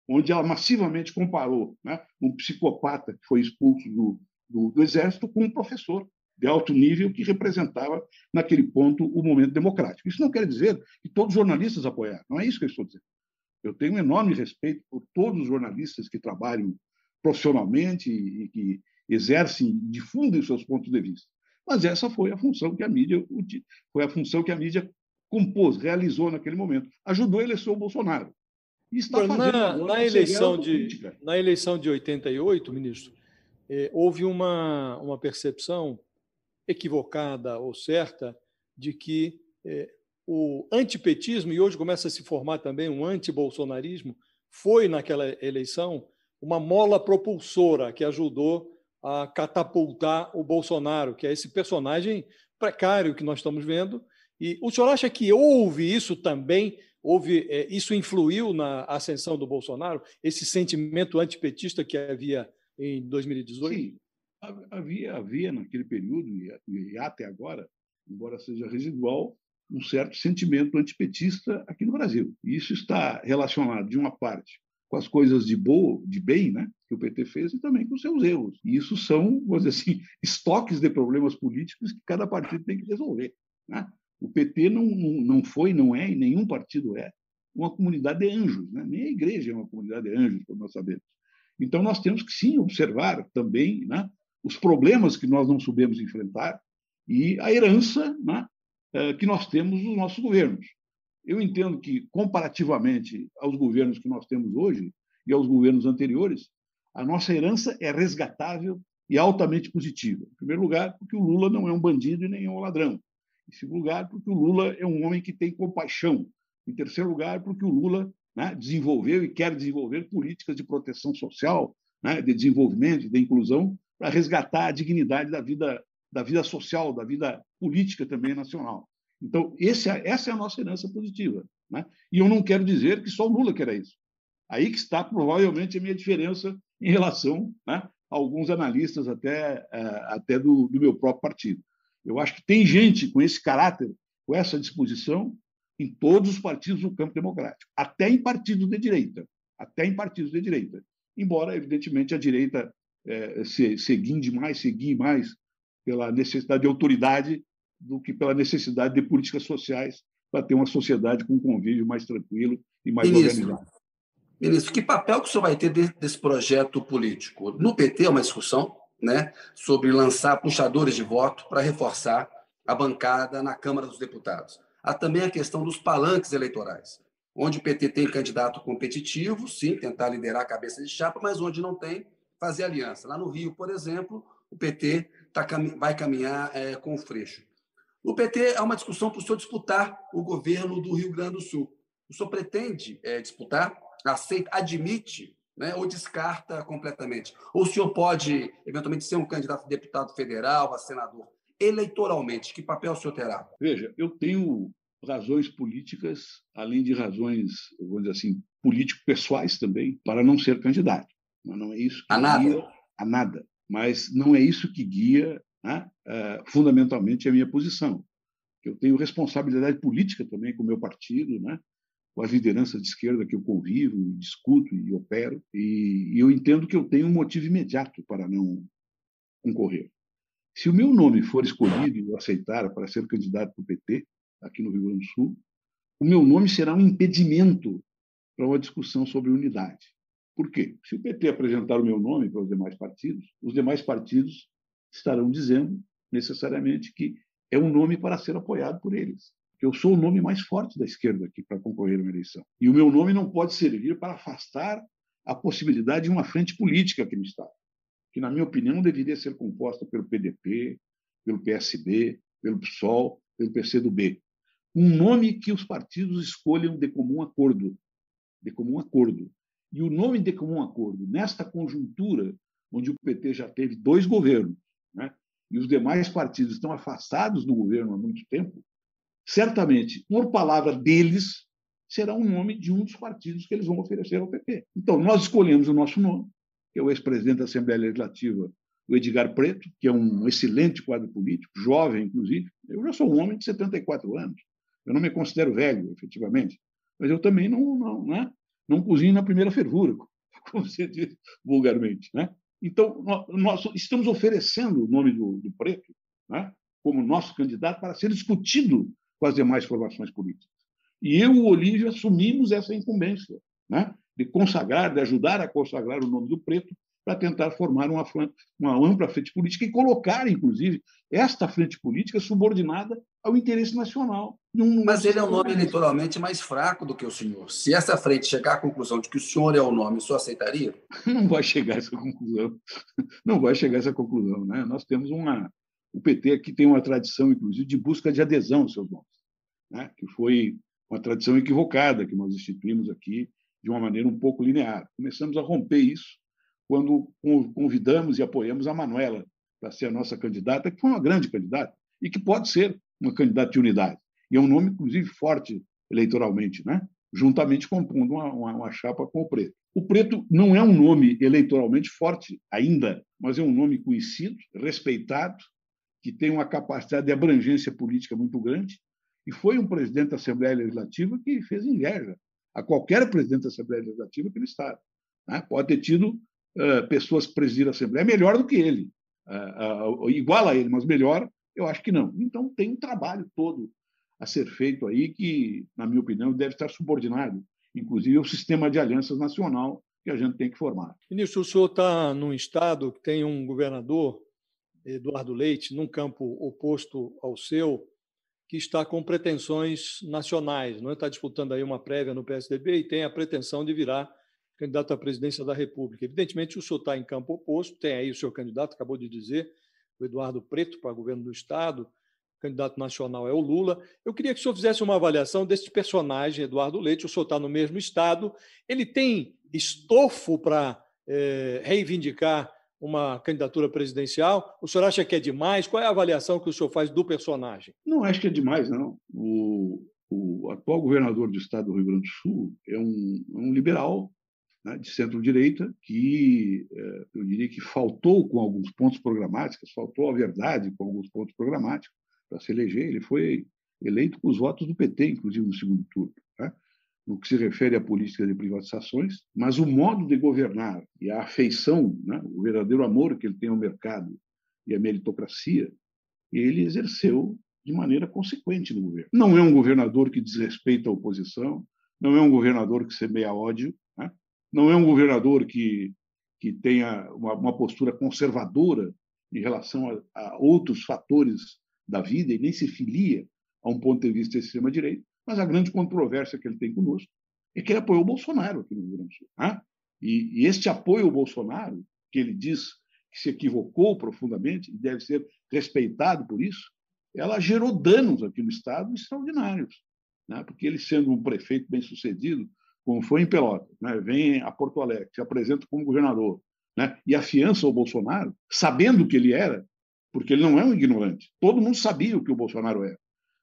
onde ela massivamente comparou né, um psicopata que foi expulso do, do, do Exército com um professor de alto nível que representava, naquele ponto, o momento democrático. Isso não quer dizer que todos os jornalistas apoiaram, não é isso que eu estou dizendo. Eu tenho um enorme respeito por todos os jornalistas que trabalham profissionalmente e que exercem, difundem seus pontos de vista. Mas essa foi a função que a mídia foi a função que a mídia compôs, realizou naquele momento, ajudou a eleger o Bolsonaro. E está na, na eleição de na eleição de 88, ministro, eh, houve uma uma percepção equivocada ou certa de que eh, o antipetismo e hoje começa a se formar também um antibolsonarismo foi naquela eleição uma mola propulsora que ajudou a catapultar o Bolsonaro, que é esse personagem precário que nós estamos vendo. E o senhor acha que houve isso também? Houve é, isso influiu na ascensão do Bolsonaro? Esse sentimento antipetista que havia em 2018? Sim, havia, havia naquele período e até agora, embora seja residual, um certo sentimento antipetista aqui no Brasil. E isso está relacionado, de uma parte, com as coisas de boa, de bem, né, que o PT fez e também com os seus erros. E isso são, vamos dizer assim, estoques de problemas políticos que cada partido tem que resolver. Né? O PT não, não, foi, não é, e nenhum partido é, uma comunidade de anjos. Né? Nem a igreja é uma comunidade de anjos, como nós sabemos. Então, nós temos que, sim, observar também né, os problemas que nós não soubemos enfrentar e a herança né, eh, que nós temos dos nossos governos. Eu entendo que, comparativamente aos governos que nós temos hoje e aos governos anteriores, a nossa herança é resgatável e altamente positiva. Em primeiro lugar, porque o Lula não é um bandido e nem é um ladrão. Em segundo lugar, porque o Lula é um homem que tem compaixão. Em terceiro lugar, porque o Lula né, desenvolveu e quer desenvolver políticas de proteção social, né, de desenvolvimento, de inclusão, para resgatar a dignidade da vida, da vida social, da vida política também nacional. Então, esse, é, essa é a nossa herança positiva. Né? E eu não quero dizer que só o Lula quer isso. Aí que está provavelmente a minha diferença em relação né, a alguns analistas até, é, até do, do meu próprio partido. Eu acho que tem gente com esse caráter, com essa disposição, em todos os partidos do campo democrático, até em partidos de direita, até em partidos de direita. Embora, evidentemente, a direita é, se, mais, seguir mais pela necessidade de autoridade do que pela necessidade de políticas sociais para ter uma sociedade com um convívio mais tranquilo e mais Ministro, organizado. Ministro, que papel que o senhor vai ter desse projeto político? No PT é uma discussão né, sobre lançar puxadores de voto para reforçar a bancada na Câmara dos Deputados. Há também a questão dos palanques eleitorais, onde o PT tem candidato competitivo, sim, tentar liderar a cabeça de chapa, mas onde não tem, fazer aliança. Lá no Rio, por exemplo, o PT tá, vai caminhar é, com o Freixo. O PT é uma discussão para o senhor disputar o governo do Rio Grande do Sul. O senhor pretende é, disputar? Aceita, admite né, ou descarta completamente? Ou o senhor pode, eventualmente, ser um candidato a deputado federal, a senador? Eleitoralmente, que papel o senhor terá? Veja, eu tenho razões políticas, além de razões, vou dizer assim, político-pessoais também, para não ser candidato. Mas não é isso que a nada. a nada. Mas não é isso que guia né, uh, fundamentalmente a minha posição. Eu tenho responsabilidade política também com o meu partido, né, com as lideranças de esquerda que eu convivo, discuto e opero, e, e eu entendo que eu tenho um motivo imediato para não concorrer. Se o meu nome for escolhido e eu aceitar para ser candidato para o PT, aqui no Rio Grande do Sul, o meu nome será um impedimento para uma discussão sobre unidade. Por quê? Se o PT apresentar o meu nome para os demais partidos, os demais partidos estarão dizendo necessariamente que é um nome para ser apoiado por eles. Eu sou o nome mais forte da esquerda aqui para concorrer a uma eleição. E o meu nome não pode servir para afastar a possibilidade de uma frente política aqui no Estado, que, na minha opinião, deveria ser composta pelo PDP, pelo PSB, pelo PSOL, pelo PCdoB. Um nome que os partidos escolham de comum acordo. De comum acordo. E o nome de comum acordo, nesta conjuntura, onde o PT já teve dois governos, né, e os demais partidos estão afastados do governo há muito tempo, certamente, por palavra deles, será o nome de um dos partidos que eles vão oferecer ao PP. Então, nós escolhemos o nosso nome, que é o ex-presidente da Assembleia Legislativa, o Edgar Preto, que é um excelente quadro político, jovem, inclusive. Eu já sou um homem de 74 anos. Eu não me considero velho, efetivamente, mas eu também não, não, né? não cozinho na primeira fervura, como você diz vulgarmente. Né? Então, nós estamos oferecendo o nome do, do Preto né, como nosso candidato para ser discutido com as demais formações políticas. E eu e o Olívio assumimos essa incumbência né, de consagrar, de ajudar a consagrar o nome do Preto para tentar formar uma, uma ampla frente política e colocar, inclusive, esta frente política subordinada ao interesse nacional. Mas ele é um nome eleitoralmente mais fraco do que o senhor. Se essa frente chegar à conclusão de que o senhor é o nome, o senhor aceitaria? Não vai chegar a essa conclusão. Não vai chegar a essa conclusão. Né? Nós temos uma. O PT aqui tem uma tradição, inclusive, de busca de adesão aos seus nomes, né? que foi uma tradição equivocada que nós instituímos aqui de uma maneira um pouco linear. Começamos a romper isso quando convidamos e apoiamos a Manuela para ser a nossa candidata, que foi uma grande candidata e que pode ser uma candidata de unidade. E é um nome, inclusive, forte eleitoralmente, né? juntamente compondo uma, uma, uma chapa com o Preto. O Preto não é um nome eleitoralmente forte ainda, mas é um nome conhecido, respeitado, que tem uma capacidade de abrangência política muito grande, e foi um presidente da Assembleia Legislativa que fez inveja a qualquer presidente da Assembleia Legislativa que ele Estado. Né? Pode ter tido uh, pessoas que presidiram a Assembleia melhor do que ele, uh, uh, igual a ele, mas melhor, eu acho que não. Então, tem um trabalho todo a ser feito aí que, na minha opinião, deve estar subordinado, inclusive, ao sistema de alianças nacional que a gente tem que formar. Ministro, o senhor está num estado que tem um governador, Eduardo Leite, num campo oposto ao seu, que está com pretensões nacionais, não é? está disputando aí uma prévia no PSDB e tem a pretensão de virar candidato à presidência da República. Evidentemente, o senhor está em campo oposto, tem aí o seu candidato, acabou de dizer, o Eduardo Preto, para governo do Estado, o candidato nacional é o Lula. Eu queria que o senhor fizesse uma avaliação desse personagem, Eduardo Leite, o senhor está no mesmo Estado, ele tem estofo para é, reivindicar uma candidatura presidencial? O senhor acha que é demais? Qual é a avaliação que o senhor faz do personagem? Não acho que é demais, não. O, o atual governador do estado do Rio Grande do Sul é um, um liberal né, de centro-direita que é, eu diria que faltou com alguns pontos programáticos, faltou a verdade com alguns pontos programáticos para se eleger. Ele foi eleito com os votos do PT, inclusive no segundo turno. Né? no que se refere à política de privatizações, mas o modo de governar e a afeição, né, o verdadeiro amor que ele tem ao mercado e à meritocracia, ele exerceu de maneira consequente no governo. Não é um governador que desrespeita a oposição, não é um governador que semeia ódio, né? Não é um governador que, que tenha uma, uma postura conservadora em relação a, a outros fatores da vida e nem se filia a um ponto de vista de extrema-direita. Mas a grande controvérsia que ele tem conosco é que ele apoiou o Bolsonaro aqui no Rio Grande do Sul. Né? E, e este apoio ao Bolsonaro, que ele diz que se equivocou profundamente e deve ser respeitado por isso, ela gerou danos aqui no Estado extraordinários. Né? Porque ele, sendo um prefeito bem-sucedido, como foi em Pelotas, né? vem a Porto Alegre, se apresenta como governador né? e afiança o Bolsonaro, sabendo o que ele era, porque ele não é um ignorante. Todo mundo sabia o que o Bolsonaro era.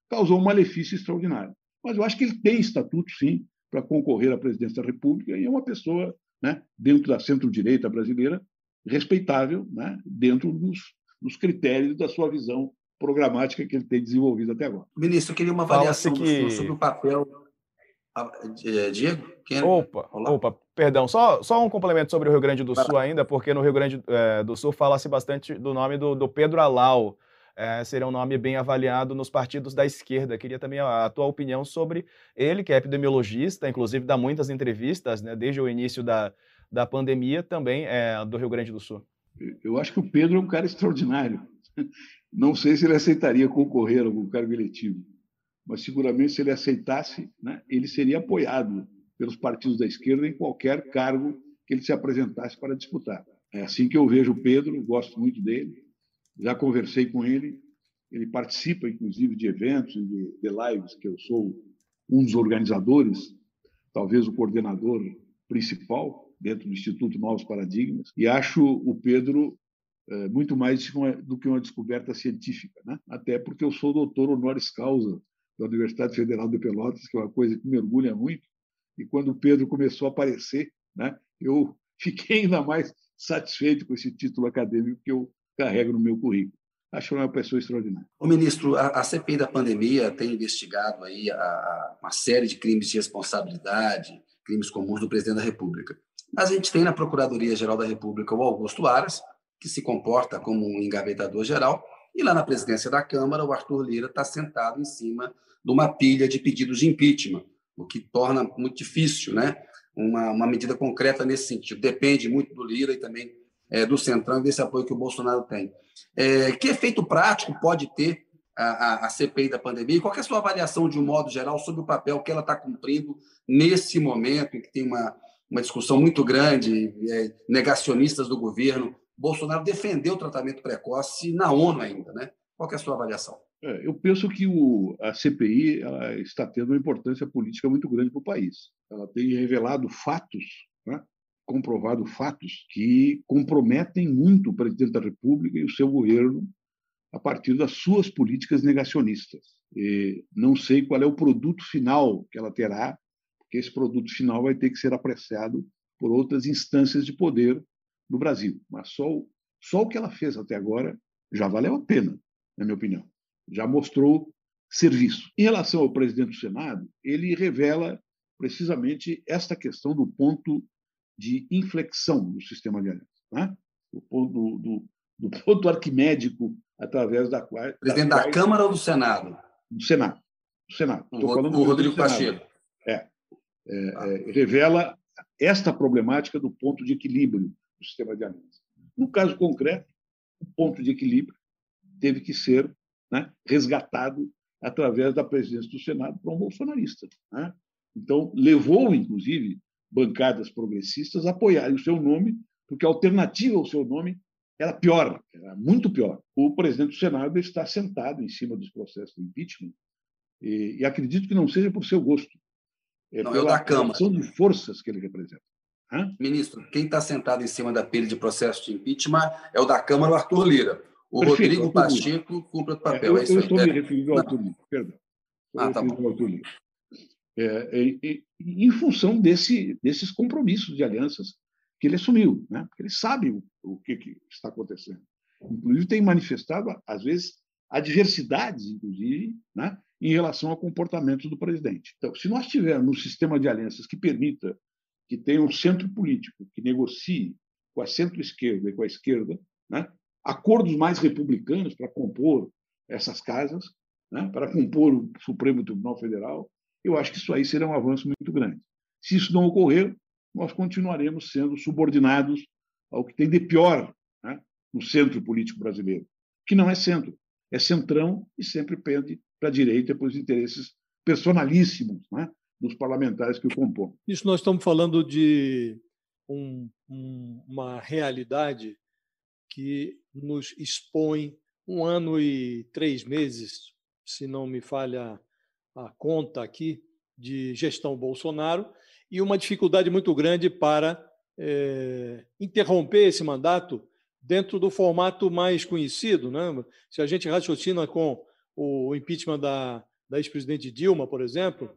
Causou um malefício extraordinário. Mas eu acho que ele tem estatuto, sim, para concorrer à presidência da República e é uma pessoa, né, dentro da centro-direita brasileira, respeitável, né, dentro dos, dos critérios da sua visão programática que ele tem desenvolvido até agora. Ministro, eu queria uma avaliação que... sobre o papel. Ah, é, Diego? Quem... É? Opa, opa, perdão, só, só um complemento sobre o Rio Grande do Sul ainda, porque no Rio Grande é, do Sul fala-se bastante do nome do, do Pedro Alau, é, seria um nome bem avaliado nos partidos da esquerda. Queria também a, a tua opinião sobre ele, que é epidemiologista, inclusive dá muitas entrevistas né, desde o início da, da pandemia, também é, do Rio Grande do Sul. Eu acho que o Pedro é um cara extraordinário. Não sei se ele aceitaria concorrer a algum cargo eletivo, mas seguramente se ele aceitasse, né, ele seria apoiado pelos partidos da esquerda em qualquer cargo que ele se apresentasse para disputar. É assim que eu vejo o Pedro, gosto muito dele, já conversei com ele, ele participa, inclusive, de eventos, de, de lives, que eu sou um dos organizadores, talvez o coordenador principal dentro do Instituto Novos Paradigmas, e acho o Pedro é, muito mais do que uma descoberta científica, né? até porque eu sou doutor honoris causa da Universidade Federal de Pelotas, que é uma coisa que me orgulha muito, e quando o Pedro começou a aparecer, né, eu fiquei ainda mais satisfeito com esse título acadêmico que eu carrego no meu currículo. Acho uma pessoa extraordinária. O ministro, a, CPI da pandemia tem investigado aí a, uma série de crimes de responsabilidade, crimes comuns do presidente da República. Mas a gente tem na Procuradoria-Geral da República o Augusto Aras, que se comporta como um engavetador geral, e lá na presidência da Câmara, o Arthur Lira está sentado em cima de uma pilha de pedidos de impeachment, o que torna muito difícil né? uma, uma medida concreta nesse sentido. Depende muito do Lira e também é, do Centrão e desse apoio que o Bolsonaro tem. É, que efeito prático pode ter a, a, a, CPI da pandemia? E qual é a sua avaliação, de um modo geral, sobre o papel que ela está cumprindo nesse momento em que tem uma, uma discussão muito grande, é, negacionistas do governo? Bolsonaro defendeu o tratamento precoce na ONU ainda, né? Qual é a sua avaliação? É, eu penso que o, a CPI está tendo uma importância política muito grande para o país. Ela tem revelado fatos né, comprovado fatos que comprometem muito o presidente da República e o seu governo a partir das suas políticas negacionistas. E não sei qual é o produto final que ela terá, porque esse produto final vai ter que ser apreciado por outras instâncias de poder no Brasil. Mas só, só o que ela fez até agora já valeu a pena, na minha opinião. Já mostrou serviço. Em relação ao presidente do Senado, ele revela precisamente esta questão do ponto de inflexão do sistema de aliança. Né? O ponto, do, do, do ponto arquimédico através da qual. Presidente da, da Câmara ou do Senado? Do Senado. Do Senado. O, Rodrigo Pacheco. É, é, é, revela esta problemática do ponto de equilíbrio do sistema de aliança. No caso concreto, o ponto de equilíbrio teve que ser né, resgatado através da presidência do Senado para um bolsonarista. Né? Então, levou, inclusive, bancadas progressistas a apoiarem o seu nome, porque a alternativa ao seu nome era pior, era muito pior. O presidente do Senado está sentado em cima dos processos de impeachment e, e acredito que não seja por seu gosto. É não, é o da Câmara. de forças que ele representa. Hã? Ministro, quem está sentado em cima da pilha de processo de impeachment é o da Câmara, o Arthur Lira. O Perfeito, Rodrigo Pacheco cumpre o papel. É, eu, é eu estou me referindo ao Arthur Lira, perdão. Ah, tá bom. É, é, em função desse, desses compromissos de alianças que ele assumiu, né? porque ele sabe o, o que, que, está acontecendo. Inclusive, tem manifestado, às vezes, adversidades, inclusive, né? em relação ao comportamento do presidente. Então, se nós tivermos um sistema de alianças que permita que tenha um centro político que negocie com a centro-esquerda e com a esquerda, né? acordos mais republicanos para compor essas casas, né? para compor o Supremo Tribunal Federal, eu acho que isso aí será um avanço muito grande. Se isso não ocorrer, nós continuaremos sendo subordinados ao que tem de pior né, no centro político brasileiro, que não é centro, é centrão e sempre pende para a direita pelos interesses personalíssimos né, dos parlamentares que o compõem. Isso nós estamos falando de um, um, uma realidade que nos expõe um ano e três meses, se não me falha a conta aqui de gestão Bolsonaro e uma dificuldade muito grande para é, interromper esse mandato dentro do formato mais conhecido. Né? Se a gente raciocina com o impeachment da, da ex-presidente Dilma, por exemplo,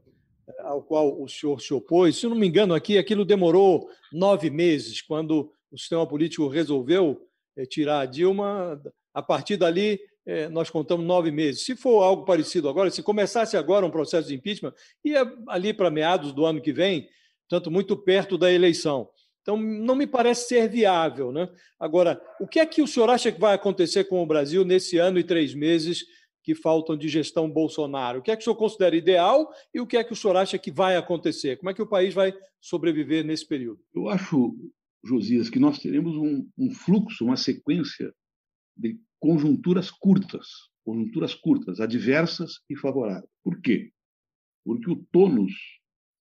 ao qual o senhor se opôs, se não me engano, aqui aquilo demorou nove meses, quando o sistema político resolveu é, tirar a Dilma. A partir dali, é, nós contamos nove meses. Se for algo parecido agora, se começasse agora um processo de impeachment, ia ali para meados do ano que vem, tanto muito perto da eleição. Então, não me parece ser viável. Né? Agora, o que é que o senhor acha que vai acontecer com o Brasil nesse ano e três meses que faltam de gestão Bolsonaro? O que é que o senhor considera ideal e o que é que o senhor acha que vai acontecer? Como é que o país vai sobreviver nesse período? Eu acho, Josias, que nós teremos um, um fluxo, uma sequência de conjunturas curtas, conjunturas curtas, adversas e favoráveis. Por quê? Porque o tônus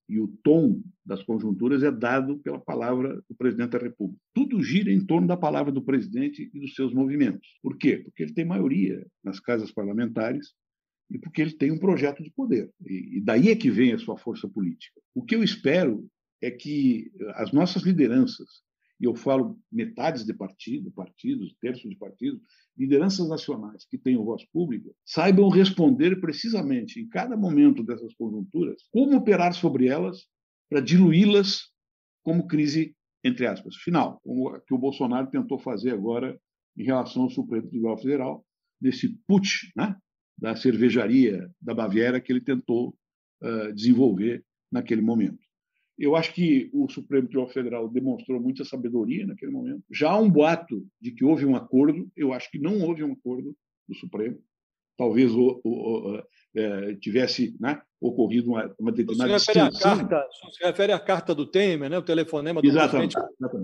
e o tom das conjunturas é dado pela palavra do presidente da República. Tudo gira em torno da palavra do presidente e dos seus movimentos. Por quê? Porque ele tem maioria nas casas parlamentares e porque ele tem um projeto de poder. E daí é que vem a sua força política. O que eu espero é que as nossas lideranças, e eu falo metades de partido, partidos, terços de partidos, lideranças nacionais que tenham voz pública saibam responder precisamente em cada momento dessas conjunturas como operar sobre elas para diluí-las como crise entre aspas final, como que o Bolsonaro tentou fazer agora em relação ao Supremo Tribunal Federal, desse putsch, né, da cervejaria da Baviera que ele tentou uh, desenvolver naquele momento. Eu acho que o Supremo Tribunal Federal demonstrou muita sabedoria naquele momento. Já há um boato de que houve um acordo. Eu acho que não houve um acordo do Supremo. Talvez o, o, o é, tivesse né, ocorrido uma, uma determinada se refere, carta, se refere à carta do Temer, né, o telefonema do exatamente,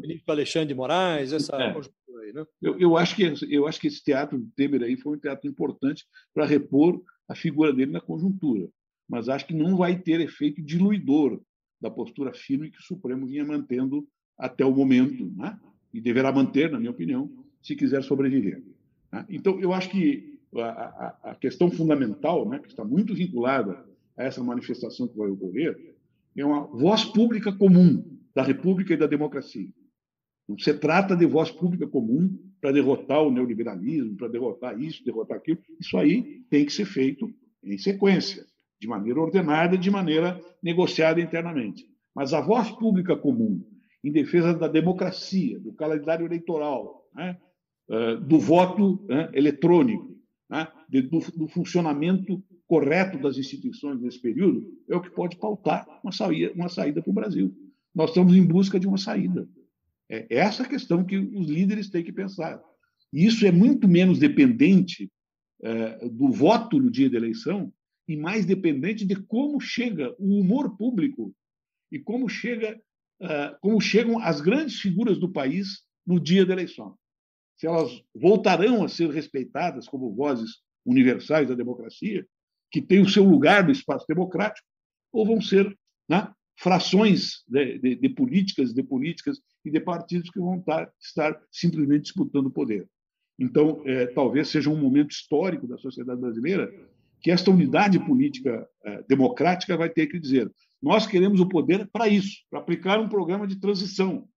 ministro Alexandre de Moraes, essa é. aí, né? eu, eu, acho que, eu acho que esse teatro do Temer aí foi um teatro importante para repor a figura dele na conjuntura, mas acho que não vai ter efeito diluidor da postura firme que o Supremo vinha mantendo até o momento, né? e deverá manter, na minha opinião, se quiser sobreviver. Né? Então, eu acho que a, a, questão fundamental, né, que está muito vinculada a essa manifestação que vai ocorrer, é uma voz pública comum da República e da democracia. Não se trata de voz pública comum para derrotar o neoliberalismo, para derrotar isso, derrotar aquilo. Isso aí tem que ser feito em sequência de maneira ordenada, de maneira negociada internamente. Mas a voz pública comum em defesa da democracia, do calendário eleitoral, né, eh, do voto né, eletrônico, né, do, do, funcionamento correto das instituições nesse período, é o que pode pautar uma saída, uma saída para o Brasil. Nós estamos em busca de uma saída. É essa questão que os líderes têm que pensar. E isso é muito menos dependente é, do voto no dia da eleição e mais dependente de como chega o humor público e como chega uh, como chegam as grandes figuras do país no dia da eleição. Se elas voltarão a ser respeitadas como vozes universais da democracia, que têm o seu lugar no espaço democrático, ou vão ser né, frações de, de, de, políticas, de políticas e de partidos que vão estar simplesmente disputando o poder. Então, é, talvez seja um momento histórico da sociedade brasileira que esta unidade política é, democrática vai ter que dizer: nós queremos o poder para isso, para aplicar um programa de transição,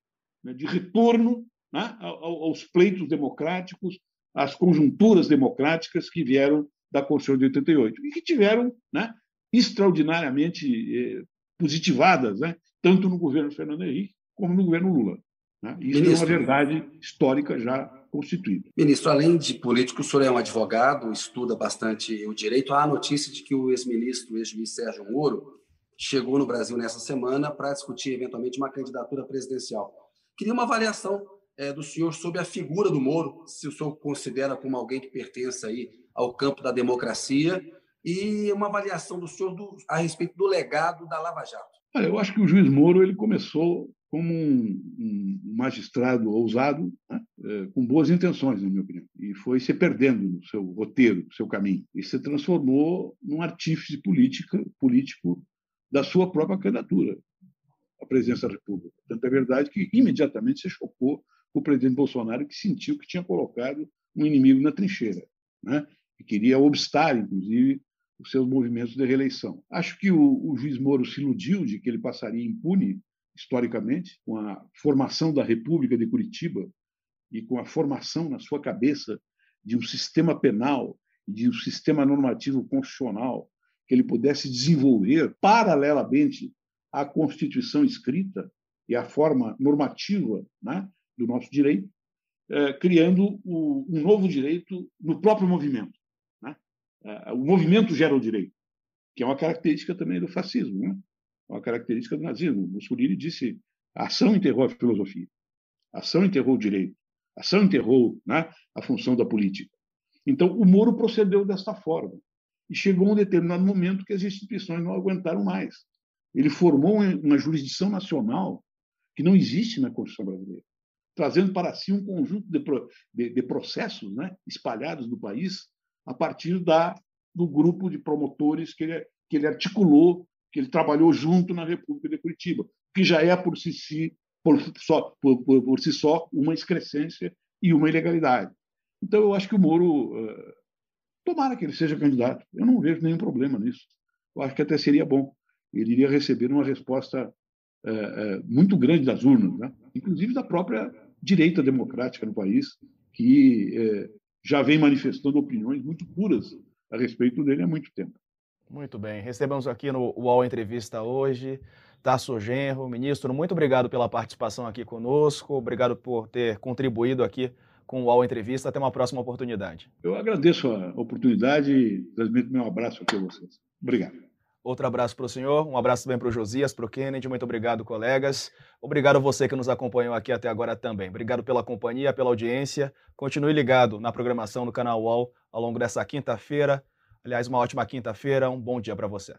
né, de retorno né, aos pleitos democráticos, às conjunturas democráticas que vieram da Constituição de 88 e que tiveram né, extraordinariamente eh, positivadas, né, tanto no governo Fernando Henrique como no governo Lula. Né? Isso Ministro, é uma verdade histórica já constituída. Ministro, além de político, o senhor é um advogado, estuda bastante o direito. Há a notícia de que o ex-ministro, ex-juiz Sérgio Moro, chegou no Brasil nessa semana para discutir eventualmente uma candidatura presidencial. Queria uma avaliação é, do senhor sobre a figura do Moro, se o senhor considera como alguém que pertence aí ao campo da democracia, e uma avaliação do senhor do, a respeito do legado da Lava Jato. Olha, eu acho que o juiz Moro ele começou como um, um magistrado ousado, né? é, com boas intenções, na minha opinião, e foi se perdendo no seu roteiro, no seu caminho, e se transformou num artífice política, político da sua própria candidatura à presidência da República. Tanto é verdade que imediatamente se chocou com o presidente Bolsonaro, que sentiu que tinha colocado um inimigo na trincheira, né? e queria obstar, inclusive, os seus movimentos de reeleição. Acho que o, o juiz Moro se iludiu de que ele passaria impune, historicamente, com a formação da República de Curitiba e com a formação na sua cabeça de um sistema penal, de um sistema normativo constitucional que ele pudesse desenvolver paralelamente à Constituição escrita e à forma normativa né, do nosso direito, é, criando o, um novo direito no próprio movimento. Né? É, o movimento gera o direito, que é uma característica também do fascismo, né? Uma característica do nazismo. Mussolini disse: a ação enterrou a filosofia, a ação enterrou o direito, a ação enterrou né, a função da política. Então, o Moro procedeu desta forma. E chegou um determinado momento que as instituições não aguentaram mais. Ele formou uma jurisdição nacional que não existe na Constituição brasileira, trazendo para si um conjunto de, de, de processos né, espalhados no país a partir da, do grupo de promotores que ele, que ele articulou, que ele trabalhou junto na República de Curitiba, que já é por si, si, por, só, por, por, por si só uma excrescência e uma ilegalidade. Então, eu acho que o Moro uh, Tomara que ele seja candidato. Eu não vejo nenhum problema nisso. Eu acho que até seria bom. Ele iria receber uma resposta é, é, muito grande das urnas, né? inclusive da própria direita democrática no país, que já vem manifestando opiniões muito puras a respeito dele há muito tempo. Muito bem. Recebemos aqui no UOL Entrevista hoje Tasso Genro. Ministro, muito obrigado pela participação aqui conosco. Obrigado por ter contribuído aqui com o UOL Entrevista. Até uma próxima oportunidade. Eu agradeço a oportunidade e transmito meu abraço aqui a vocês. Obrigado. Outro abraço para o senhor, um abraço também para o Josias, para o Kennedy, muito obrigado, colegas. Obrigado a você que nos acompanhou aqui até agora também. Obrigado pela companhia, pela audiência. Continue ligado na programação do canal UOL ao longo dessa quinta-feira. Aliás, uma ótima quinta-feira, um bom dia para você.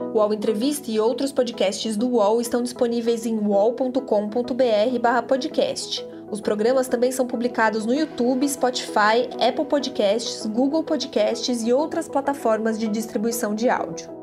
O UOL Entrevista e outros podcasts do UOL estão disponíveis em uol.com.br/podcast. Os programas também são publicados no YouTube, Spotify, Apple Podcasts, Google Podcasts e outras plataformas de distribuição de áudio.